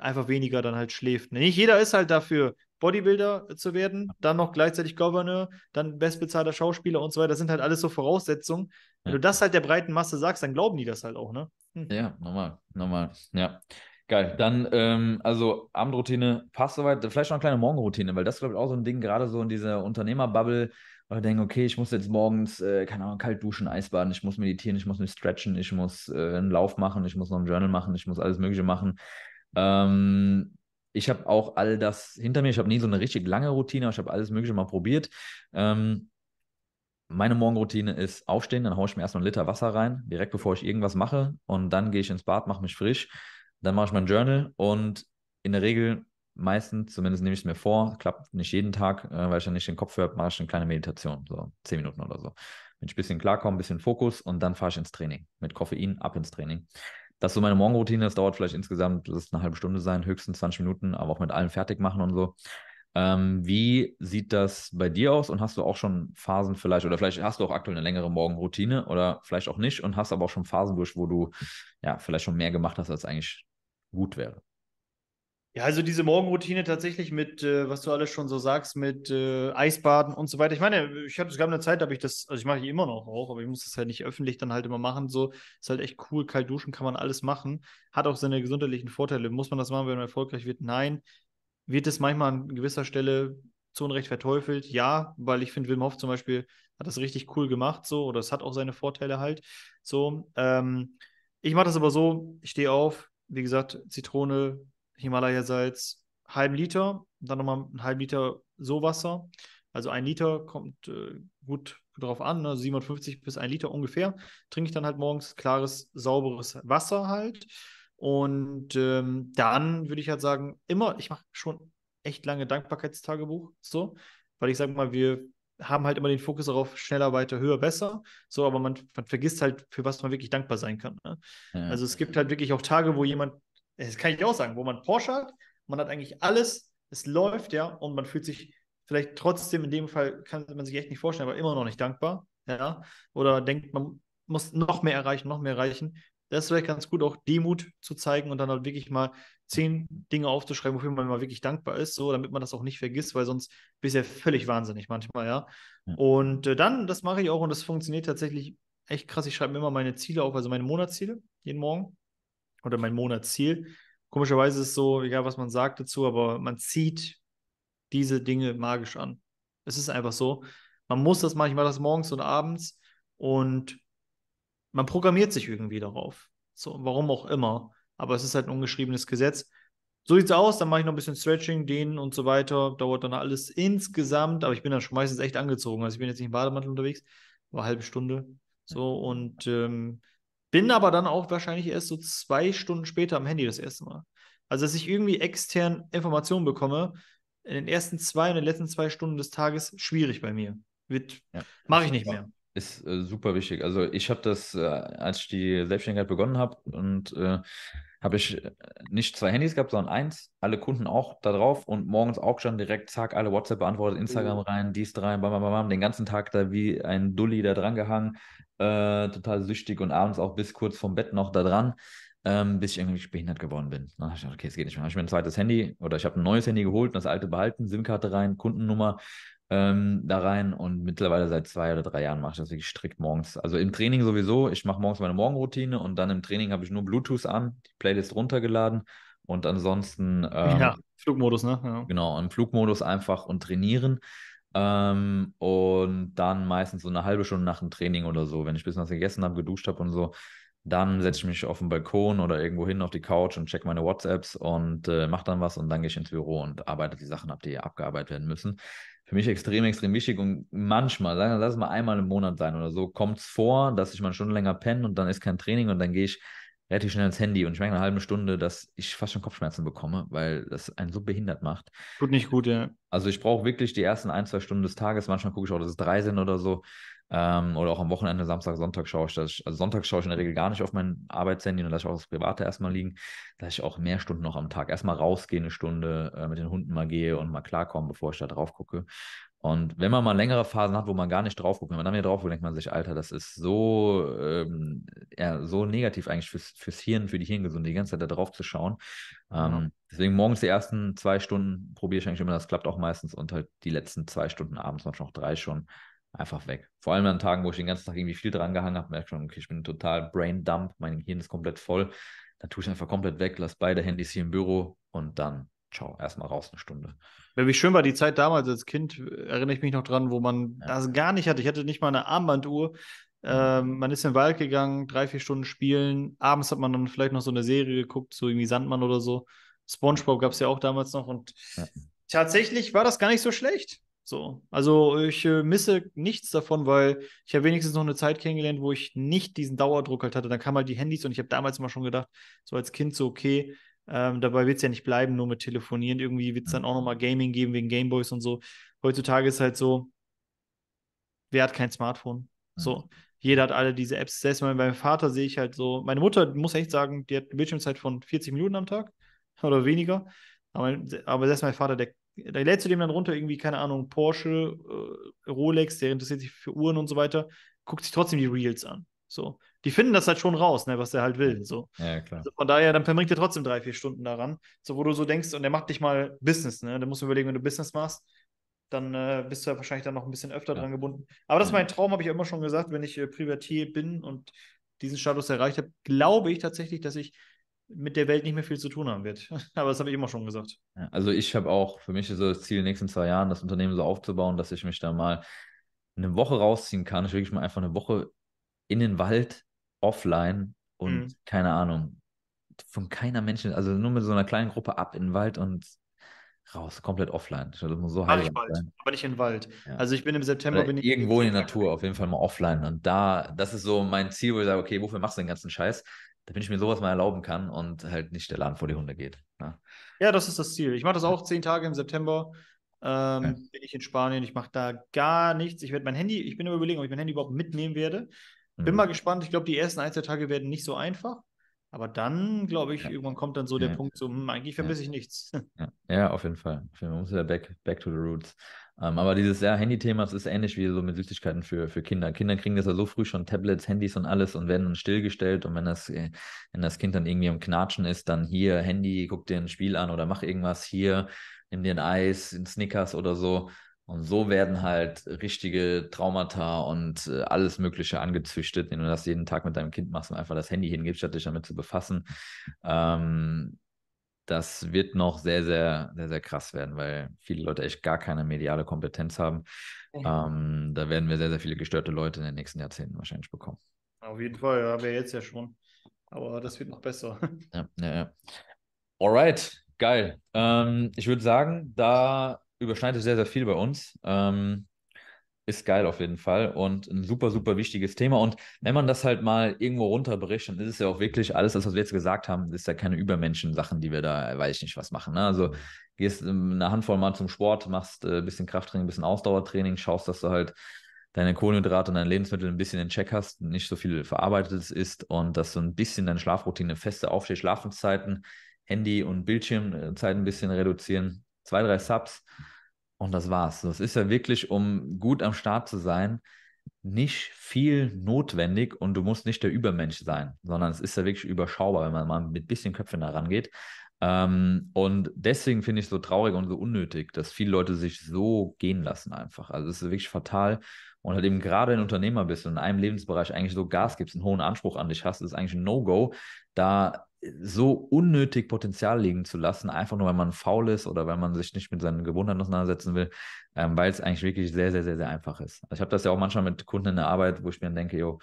einfach weniger dann halt schläft. Nicht jeder ist halt dafür, Bodybuilder zu werden, dann noch gleichzeitig Gouverneur, dann bestbezahlter Schauspieler und so weiter. Das sind halt alles so Voraussetzungen. Wenn Ja. du das halt der breiten Masse sagst, dann glauben die das halt auch, ne? Hm. Ja, normal, normal. Ja. Geil. Dann, ähm, also Abendroutine passt soweit. Vielleicht noch eine kleine Morgenroutine, weil das ist, glaube ich, auch so ein Ding, gerade so in dieser Unternehmerbubble, wo ich denke, okay, ich muss jetzt morgens, äh, keine Ahnung, kalt duschen, Eisbaden, ich muss meditieren, ich muss mich stretchen, ich muss äh, einen Lauf machen, ich muss noch ein Journal machen, ich muss alles Mögliche machen. Ähm, ich habe auch all das hinter mir. Ich habe nie so eine richtig lange Routine, ich habe alles Mögliche mal probiert. Ähm, meine Morgenroutine ist aufstehen, dann haue ich mir erst noch einen Liter Wasser rein, direkt bevor ich irgendwas mache. Und dann gehe ich ins Bad, mache mich frisch. Dann mache ich mein Journal und in der Regel, meistens, zumindest nehme ich es mir vor, klappt nicht jeden Tag, äh, weil ich dann nicht den Kopf höre, mache ich eine kleine Meditation, so zehn Minuten oder so. Wenn ich ein bisschen klarkomme, ein bisschen Fokus und dann fahre ich ins Training. Mit Koffein ab ins Training. Das ist so meine Morgenroutine. Das dauert vielleicht insgesamt, das ist eine halbe Stunde sein, höchstens 20 Minuten, aber auch mit allem fertig machen und so. Ähm, wie sieht das bei dir aus und hast du auch schon Phasen vielleicht, oder vielleicht hast du auch aktuell eine längere Morgenroutine oder vielleicht auch nicht und hast aber auch schon Phasen durch, wo du ja vielleicht schon mehr gemacht hast, als eigentlich gut wäre? Ja, also diese Morgenroutine tatsächlich mit, äh, was du alles schon so sagst, mit äh, Eisbaden und so weiter. Ich meine, ich hatte, es gab eine Zeit, habe ich das, also ich mache ich immer noch auch, aber ich muss das halt nicht öffentlich dann halt immer machen. So ist halt echt cool, kalt duschen kann man alles machen. Hat auch seine gesundheitlichen Vorteile. Muss man das machen, wenn man erfolgreich wird? Nein. Wird es manchmal an gewisser Stelle zu Unrecht verteufelt? Ja, weil ich finde, Wim Hof zum Beispiel hat das richtig cool gemacht, so, oder es hat auch seine Vorteile halt. So, ähm, ich mache das aber so, ich stehe auf, wie gesagt, Zitrone, Himalaya-Salz, halben Liter, dann nochmal einen halben Liter so Wasser. Also ein Liter kommt äh, gut drauf an, ne? 750 bis ein Liter ungefähr. Trinke ich dann halt morgens klares, sauberes Wasser halt. Und ähm, dann würde ich halt sagen, immer, ich mache schon echt lange Dankbarkeitstagebuch, so, weil ich sage mal, wir haben halt immer den Fokus darauf, schneller, weiter, höher, besser. So, aber man, man vergisst halt, für was man wirklich dankbar sein kann. Ne? Ja. Also es gibt halt wirklich auch Tage, wo jemand, das kann ich auch sagen, wo man Porsche hat, man hat eigentlich alles, es läuft, ja, und man fühlt sich vielleicht trotzdem in dem Fall kann man sich echt nicht vorstellen, aber immer noch nicht dankbar. Ja. Oder denkt, man muss noch mehr erreichen, noch mehr erreichen. Das ist vielleicht ganz gut, auch Demut zu zeigen und dann halt wirklich mal zehn Dinge aufzuschreiben, wofür man mal wirklich dankbar ist, so, damit man das auch nicht vergisst, weil sonst bist du ja völlig wahnsinnig manchmal, ja. ja. Und äh, dann, das mache ich auch und das funktioniert tatsächlich echt krass. Ich schreibe mir immer meine Ziele auf, also meine Monatsziele jeden Morgen oder mein Monatsziel. Komischerweise ist es so, egal was man sagt dazu, aber man zieht diese Dinge magisch an. Es ist einfach so. Man muss das mache das morgens und abends und man programmiert sich irgendwie darauf. So, warum auch immer. Aber es ist halt ein ungeschriebenes Gesetz. So sieht es aus, dann mache ich noch ein bisschen Stretching, Dehnen und so weiter. Dauert dann alles insgesamt, aber ich bin dann schon meistens echt angezogen. Also ich bin jetzt nicht im Bademantel unterwegs, war eine halbe Stunde. So und ähm, bin aber dann auch wahrscheinlich erst so zwei Stunden später am Handy das erste Mal. Also, dass ich irgendwie extern Informationen bekomme, in den ersten zwei und den letzten zwei Stunden des Tages schwierig bei mir. ja, mache ich nicht mehr. Ist äh, super wichtig. Also ich habe das, äh, als ich die Selbstständigkeit begonnen habe und äh, habe ich äh, nicht zwei Handys gehabt, sondern eins, alle Kunden auch da drauf und morgens auch schon direkt, zack, alle WhatsApp beantwortet, Instagram rein, dies rein, bam, bam, bam, den ganzen Tag da wie ein Dulli da dran gehangen, äh, total süchtig und abends auch bis kurz vom Bett noch da dran. Ähm, bis ich irgendwie behindert geworden bin. Na, ich dachte, okay, es geht nicht mehr. Ich habe mir ein zweites Handy oder ich habe ein neues Handy geholt und das alte behalten, SIM-Karte rein, Kundennummer ähm, da rein und mittlerweile seit zwei oder drei Jahren mache ich das wirklich strikt morgens. Also im Training sowieso, ich mache morgens meine Morgenroutine und dann im Training habe ich nur Bluetooth an, die Playlist runtergeladen und ansonsten ähm, ja, Flugmodus, ne? Ja. Genau, im Flugmodus einfach und trainieren. Ähm, und dann meistens so eine halbe Stunde nach dem Training oder so, wenn ich ein bisschen was gegessen habe, geduscht habe und so, dann setze ich mich auf den Balkon oder irgendwo hin auf die Couch und check meine WhatsApps und äh, mache dann was und dann gehe ich ins Büro und arbeite die Sachen ab, die abgearbeitet werden müssen für mich extrem, extrem wichtig. Und manchmal, sagen lass es mal einmal im Monat sein oder so, kommt es vor, dass ich mal schon länger penne und dann ist kein Training und dann gehe ich relativ schnell ins Handy und ich merke eine halbe Stunde, dass ich fast schon Kopfschmerzen bekomme, weil das einen so behindert macht. Tut nicht gut, ja. Also ich brauche wirklich die ersten ein, zwei Stunden des Tages. Manchmal gucke ich auch, dass es drei sind oder so. Ähm, oder auch am Wochenende, Samstag, Sonntag schaue ich das. Also Sonntag schaue ich in der Regel gar nicht auf mein Arbeitshandy und lasse ich auch das Private erstmal liegen. Dass ich auch mehr Stunden noch am Tag erstmal rausgehe, eine Stunde äh, mit den Hunden mal gehe und mal klarkomme, bevor ich da drauf gucke. Und wenn man mal längere Phasen hat, wo man gar nicht drauf guckt, wenn man dann wieder drauf guckt, denkt man sich, Alter, das ist so, ähm, ja, so negativ eigentlich fürs, fürs Hirn, für die Hirngesundheit, die ganze Zeit da drauf zu schauen. Ähm, Deswegen morgens die ersten zwei Stunden probiere ich eigentlich immer, das klappt auch meistens und halt die letzten zwei Stunden abends, manchmal noch drei schon, einfach weg. Vor allem an Tagen, wo ich den ganzen Tag irgendwie viel dran gehangen habe, merke ich schon, okay, ich bin total brain dump, mein Hirn ist komplett voll. Dann tue ich einfach komplett weg, lasse beide Handys hier im Büro und dann ciao, erstmal raus eine Stunde. Wie schön war die Zeit damals als Kind, erinnere ich mich noch dran, wo man ja. das gar nicht hatte. Ich hatte nicht mal eine Armbanduhr. Mhm. Ähm, man ist in den Wald gegangen, drei, vier Stunden spielen. Abends hat man dann vielleicht noch so eine Serie geguckt, so irgendwie Sandmann oder so. Spongebob gab es ja auch damals noch. Und ja. tatsächlich war das gar nicht so schlecht. So, also ich äh, misse nichts davon, weil ich habe wenigstens noch eine Zeit kennengelernt, wo ich nicht diesen Dauerdruck halt hatte. Dann kamen halt die Handys und ich habe damals immer schon gedacht, so als Kind so, okay, ähm, dabei wird es ja nicht bleiben, nur mit Telefonieren. Irgendwie wird es dann auch nochmal Gaming geben wegen Gameboys und so. Heutzutage ist halt so, wer hat kein Smartphone? So, jeder hat alle diese Apps. Selbst bei meinem Vater sehe ich halt so, meine Mutter muss echt sagen, die hat eine Bildschirmzeit von 40 Minuten am Tag oder weniger. Aber, aber selbst mein Vater, der, der lädt zu dem dann runter irgendwie, keine Ahnung, Porsche, äh, Rolex, der interessiert sich für Uhren und so weiter, guckt sich trotzdem die Reels an. So die finden das halt schon raus, ne, was er halt will. So. Ja, klar. Also von daher, dann verbringt er trotzdem drei, vier Stunden daran. So, wo du so denkst, und der macht dich mal Business, ne? Dann musst du überlegen, wenn du Business machst, dann äh, bist du ja wahrscheinlich dann noch ein bisschen öfter ja. dran gebunden. Aber das ist mein Traum, habe ich ja immer schon gesagt, wenn ich äh, Privatier bin und diesen Status erreicht habe, glaube ich tatsächlich, dass ich mit der Welt nicht mehr viel zu tun haben wird. Aber das habe ich immer schon gesagt. Ja, also ich habe auch für mich so das Ziel, in den nächsten zwei Jahren das Unternehmen so aufzubauen, dass ich mich da mal eine Woche rausziehen kann. Ich wirklich mal einfach eine Woche in den Wald offline und mhm. keine Ahnung, von keiner Menschen, also nur mit so einer kleinen Gruppe ab in den Wald und raus, komplett offline. Das muss so heilig sein. aber nicht in den Wald. Ja. Also ich bin im September bin irgendwo in der Natur, auf jeden Fall mal offline. Und da, das ist so mein Ziel, wo ich sage, okay, wofür machst du den ganzen Scheiß? Damit ich mir sowas mal erlauben kann und halt nicht der Laden vor die Hunde geht. Ja, ne? ja das ist das Ziel. Ich mache das auch zehn Tage im September. Ähm, ja. Bin ich in Spanien, ich mache da gar nichts. Ich werde mein Handy, ich bin immer überlegen, ob ich mein Handy überhaupt mitnehmen werde. Bin mhm. mal gespannt. Ich glaube, die ersten ein, zwei Tage werden nicht so einfach. Aber dann, glaube ich, ja. irgendwann kommt dann so der ja. Punkt, so, hm, eigentlich vermisse ich nichts. Ja. ja. auf jeden Fall. Man muss ja back, back to the roots. Ähm, aber dieses ja, Handy-Thema, ist ähnlich wie so mit Süßigkeiten für, für Kinder. Kinder kriegen das ja so früh schon Tablets, Handys und alles und werden dann stillgestellt. Und wenn das, äh, wenn das Kind dann irgendwie am Knatschen ist, dann hier Handy, guck dir ein Spiel an oder mach irgendwas hier, nimm dir ein Eis, ein Snickers oder so. Und so werden halt richtige Traumata und äh, alles Mögliche angezüchtet, wenn du das jeden Tag mit deinem Kind machst und einfach das Handy hingibst, statt dich damit zu befassen. Ähm, das wird noch sehr, sehr, sehr, sehr krass werden, weil viele Leute echt gar keine mediale Kompetenz haben. Ähm, da werden wir sehr, sehr viele gestörte Leute in den nächsten Jahrzehnten wahrscheinlich bekommen. Auf jeden Fall, ja, wir jetzt ja schon. Aber das wird noch besser. Ja, ja, ja. Alright, geil. Ähm, ich würde sagen, da überschneidet sehr, sehr viel bei uns. Ähm, ist geil auf jeden Fall und ein super, super wichtiges Thema. Und wenn man das halt mal irgendwo runterbricht, dann ist es ja auch wirklich alles, was wir jetzt gesagt haben, ist ja keine Übermenschen-Sachen, die wir da, weiß ich nicht, was machen. Ne? Also gehst eine Handvoll mal zum Sport, machst ein äh, bisschen Krafttraining, ein bisschen Ausdauertraining, schaust, dass du halt deine Kohlenhydrate und deine Lebensmittel ein bisschen in Check hast, nicht so viel verarbeitetes ist und dass du ein bisschen deine Schlafroutine, feste Aufsteh, Schlafenszeiten, Handy und Bildschirmzeit ein bisschen reduzieren, zwei, drei Subs und das war's. Das ist ja wirklich, um gut am Start zu sein, nicht viel notwendig und du musst nicht der Übermensch sein, sondern es ist ja wirklich überschaubar, wenn man mal mit bisschen Köpfen da rangeht. Ähm, und deswegen finde ich es so traurig und so unnötig, dass viele Leute sich so gehen lassen einfach. Also es ist wirklich fatal. Und halt eben gerade ein Unternehmer bist und in einem Lebensbereich eigentlich so Gas gibst, einen hohen Anspruch an dich hast, ist eigentlich ein No-Go, da so unnötig Potenzial liegen zu lassen, einfach nur weil man faul ist oder weil man sich nicht mit seinen Gewohnheiten auseinandersetzen will, ähm, weil es eigentlich wirklich sehr, sehr, sehr, sehr einfach ist. Also ich habe das ja auch manchmal mit Kunden in der Arbeit, wo ich mir dann denke, jo,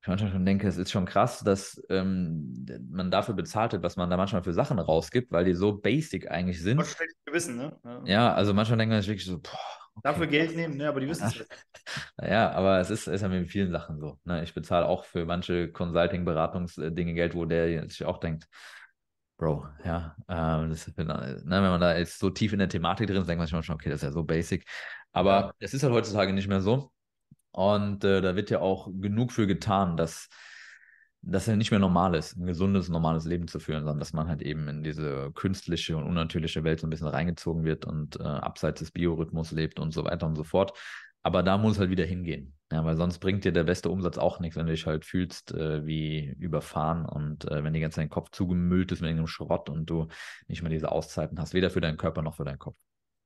ich manchmal schon denke, es ist schon krass, dass ähm, man dafür bezahlt wird, was man da manchmal für Sachen rausgibt, weil die so basic eigentlich sind. Gewissen, ne? Ja. ja, also manchmal denkt man sich wirklich so, boah. Dafür Geld nehmen, ne? aber die wissen es nicht. Naja, aber es ist, ist ja mit vielen Sachen so. Ne? Ich bezahle auch für manche Consulting-Beratungsdinge Geld, wo der sich auch denkt, Bro, ja, ähm, das, ne, wenn man da jetzt so tief in der Thematik drin ist, denkt man sich schon, okay, das ist ja so basic. Aber ja. es ist halt heutzutage nicht mehr so. Und äh, da wird ja auch genug für getan, dass dass er nicht mehr normal ist, ein gesundes, normales Leben zu führen, sondern dass man halt eben in diese künstliche und unnatürliche Welt so ein bisschen reingezogen wird und äh, abseits des Biorhythmus lebt und so weiter und so fort. Aber da muss halt wieder hingehen. Ja, weil sonst bringt dir der beste Umsatz auch nichts, wenn du dich halt fühlst äh, wie überfahren und äh, wenn die ganze dein Kopf zugemüllt ist mit irgendeinem Schrott und du nicht mehr diese Auszeiten hast, weder für deinen Körper noch für deinen Kopf.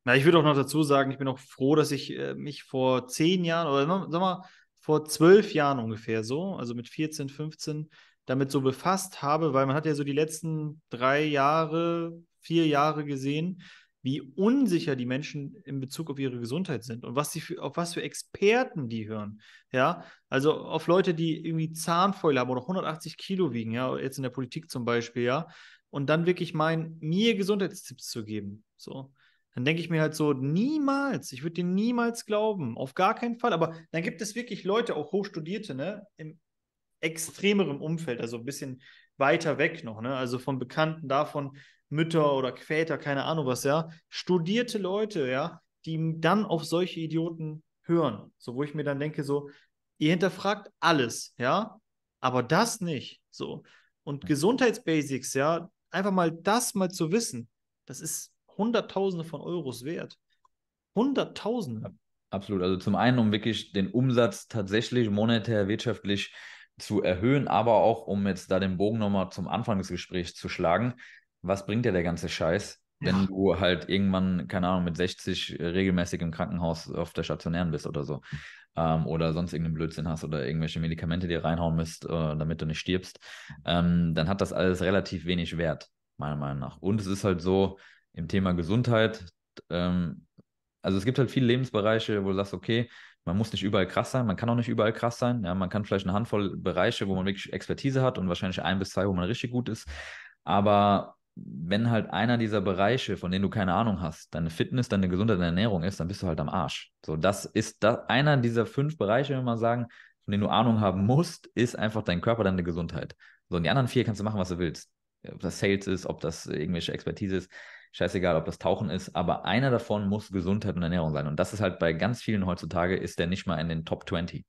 Na, ich würde auch noch dazu sagen, ich bin auch froh, dass ich äh, mich vor zehn Jahren oder sag mal, vor zwölf Jahren ungefähr so, also mit 14, 15, damit so befasst habe, weil man hat ja so die letzten drei Jahre, vier Jahre gesehen, wie unsicher die Menschen in Bezug auf ihre Gesundheit sind und was sie für, auf was für Experten die hören. Ja, also auf Leute, die irgendwie Zahnfäule haben oder 180 Kilo wiegen, ja, jetzt in der Politik zum Beispiel, ja, und dann wirklich meinen, mir Gesundheitstipps zu geben. So dann denke ich mir halt so, niemals, ich würde dir niemals glauben, auf gar keinen Fall. Aber dann gibt es wirklich Leute, auch Hochstudierte, ne, im extremeren Umfeld, also ein bisschen weiter weg noch, ne, also von Bekannten davon, Mütter oder Väter, keine Ahnung was, ja, studierte Leute, ja, die dann auf solche Idioten hören. So, wo ich mir dann denke, so, ihr hinterfragt alles, ja, aber das nicht, so. Und Gesundheitsbasics, ja, einfach mal das mal zu wissen, das ist Hunderttausende von Euros wert. Hunderttausende. Absolut. Also zum einen, um wirklich den Umsatz tatsächlich monetär, wirtschaftlich zu erhöhen, aber auch, um jetzt da den Bogen nochmal zum Anfang des Gesprächs zu schlagen. Was bringt dir der ganze Scheiß, wenn ja. du halt irgendwann, keine Ahnung, mit 60 regelmäßig im Krankenhaus auf der Stationären bist oder so? Ähm, oder sonst irgendeinen Blödsinn hast oder irgendwelche Medikamente dir reinhauen müsst, äh, damit du nicht stirbst, ähm, dann hat das alles relativ wenig Wert, meiner Meinung nach. Und es ist halt so, im Thema Gesundheit. Ähm, also es gibt halt viele Lebensbereiche, wo du sagst, okay, man muss nicht überall krass sein, man kann auch nicht überall krass sein. Ja, man kann vielleicht eine Handvoll Bereiche, wo man wirklich Expertise hat und wahrscheinlich ein bis zwei, wo man richtig gut ist. Aber wenn halt einer dieser Bereiche, von denen du keine Ahnung hast, deine Fitness, deine Gesundheit, deine Ernährung ist, dann bist du halt am Arsch. So, das ist da, einer dieser fünf Bereiche, wenn man sagen, von denen du Ahnung haben musst, ist einfach dein Körper, deine Gesundheit. So, und die anderen vier kannst du machen, was du willst. Ob das Sales ist, ob das irgendwelche Expertise ist scheißegal, ob das Tauchen ist, aber einer davon muss Gesundheit und Ernährung sein. Und das ist halt bei ganz vielen heutzutage, ist der nicht mal in den Top 20.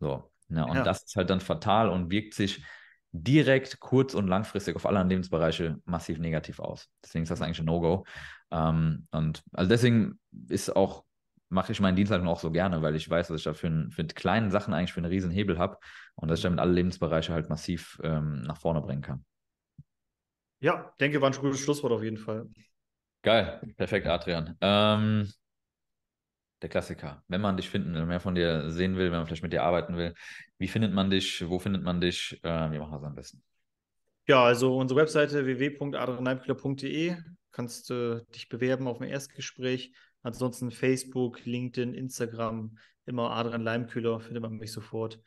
So. Ne? Und ja. das ist halt dann fatal und wirkt sich direkt kurz- und langfristig auf alle Lebensbereiche massiv negativ aus. Deswegen ist das eigentlich ein No-Go. Ähm, und also deswegen ist auch mache ich meinen Dienstleistung auch so gerne, weil ich weiß, dass ich da für, für kleinen Sachen eigentlich für einen riesen Hebel habe und dass ich damit alle Lebensbereiche halt massiv ähm, nach vorne bringen kann. Ja, denke, war ein gutes Schlusswort auf jeden Fall. Geil, perfekt, Adrian. Ähm, der Klassiker. Wenn man dich finden will, mehr von dir sehen will, wenn man vielleicht mit dir arbeiten will, wie findet man dich? Wo findet man dich? Äh, wie machen wir es am besten? Ja, also unsere Webseite www.adrianleimkühler.de kannst äh, dich bewerben auf ein Erstgespräch. Ansonsten Facebook, LinkedIn, Instagram, immer Adrian Leimkühler, findet man mich sofort.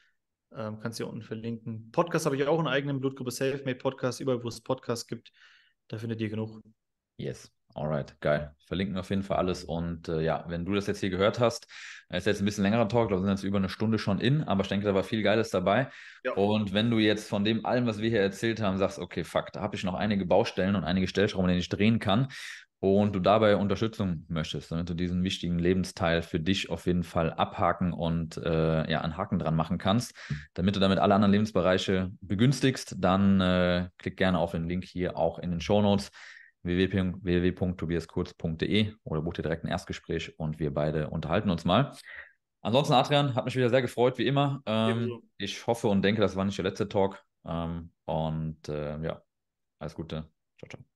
Ähm, kannst du hier unten verlinken. Podcast habe ich auch einen eigenen Blutgruppe Selfmade Podcast, überall wo es Podcasts gibt. Da findet ihr genug. Yes. Alright, geil. Verlinken wir auf jeden Fall alles. Und äh, ja, wenn du das jetzt hier gehört hast, ist jetzt ein bisschen längerer Talk, wir sind jetzt über eine Stunde schon in, aber ich denke, da war viel Geiles dabei. Ja. Und wenn du jetzt von dem allem, was wir hier erzählt haben, sagst, okay, fuck, da habe ich noch einige Baustellen und einige Stellschrauben, die ich drehen kann und du dabei Unterstützung möchtest, damit du diesen wichtigen Lebensteil für dich auf jeden Fall abhaken und äh, ja, einen Haken dran machen kannst, damit du damit alle anderen Lebensbereiche begünstigst, dann äh, klick gerne auf den Link hier auch in den Show Notes www.tobiaskurz.de oder buch dir direkt ein Erstgespräch und wir beide unterhalten uns mal. Ansonsten, Adrian, hat mich wieder sehr gefreut, wie immer. Ähm, ich hoffe und denke, das war nicht der letzte Talk. Ähm, und äh, ja, alles Gute. Ciao, ciao.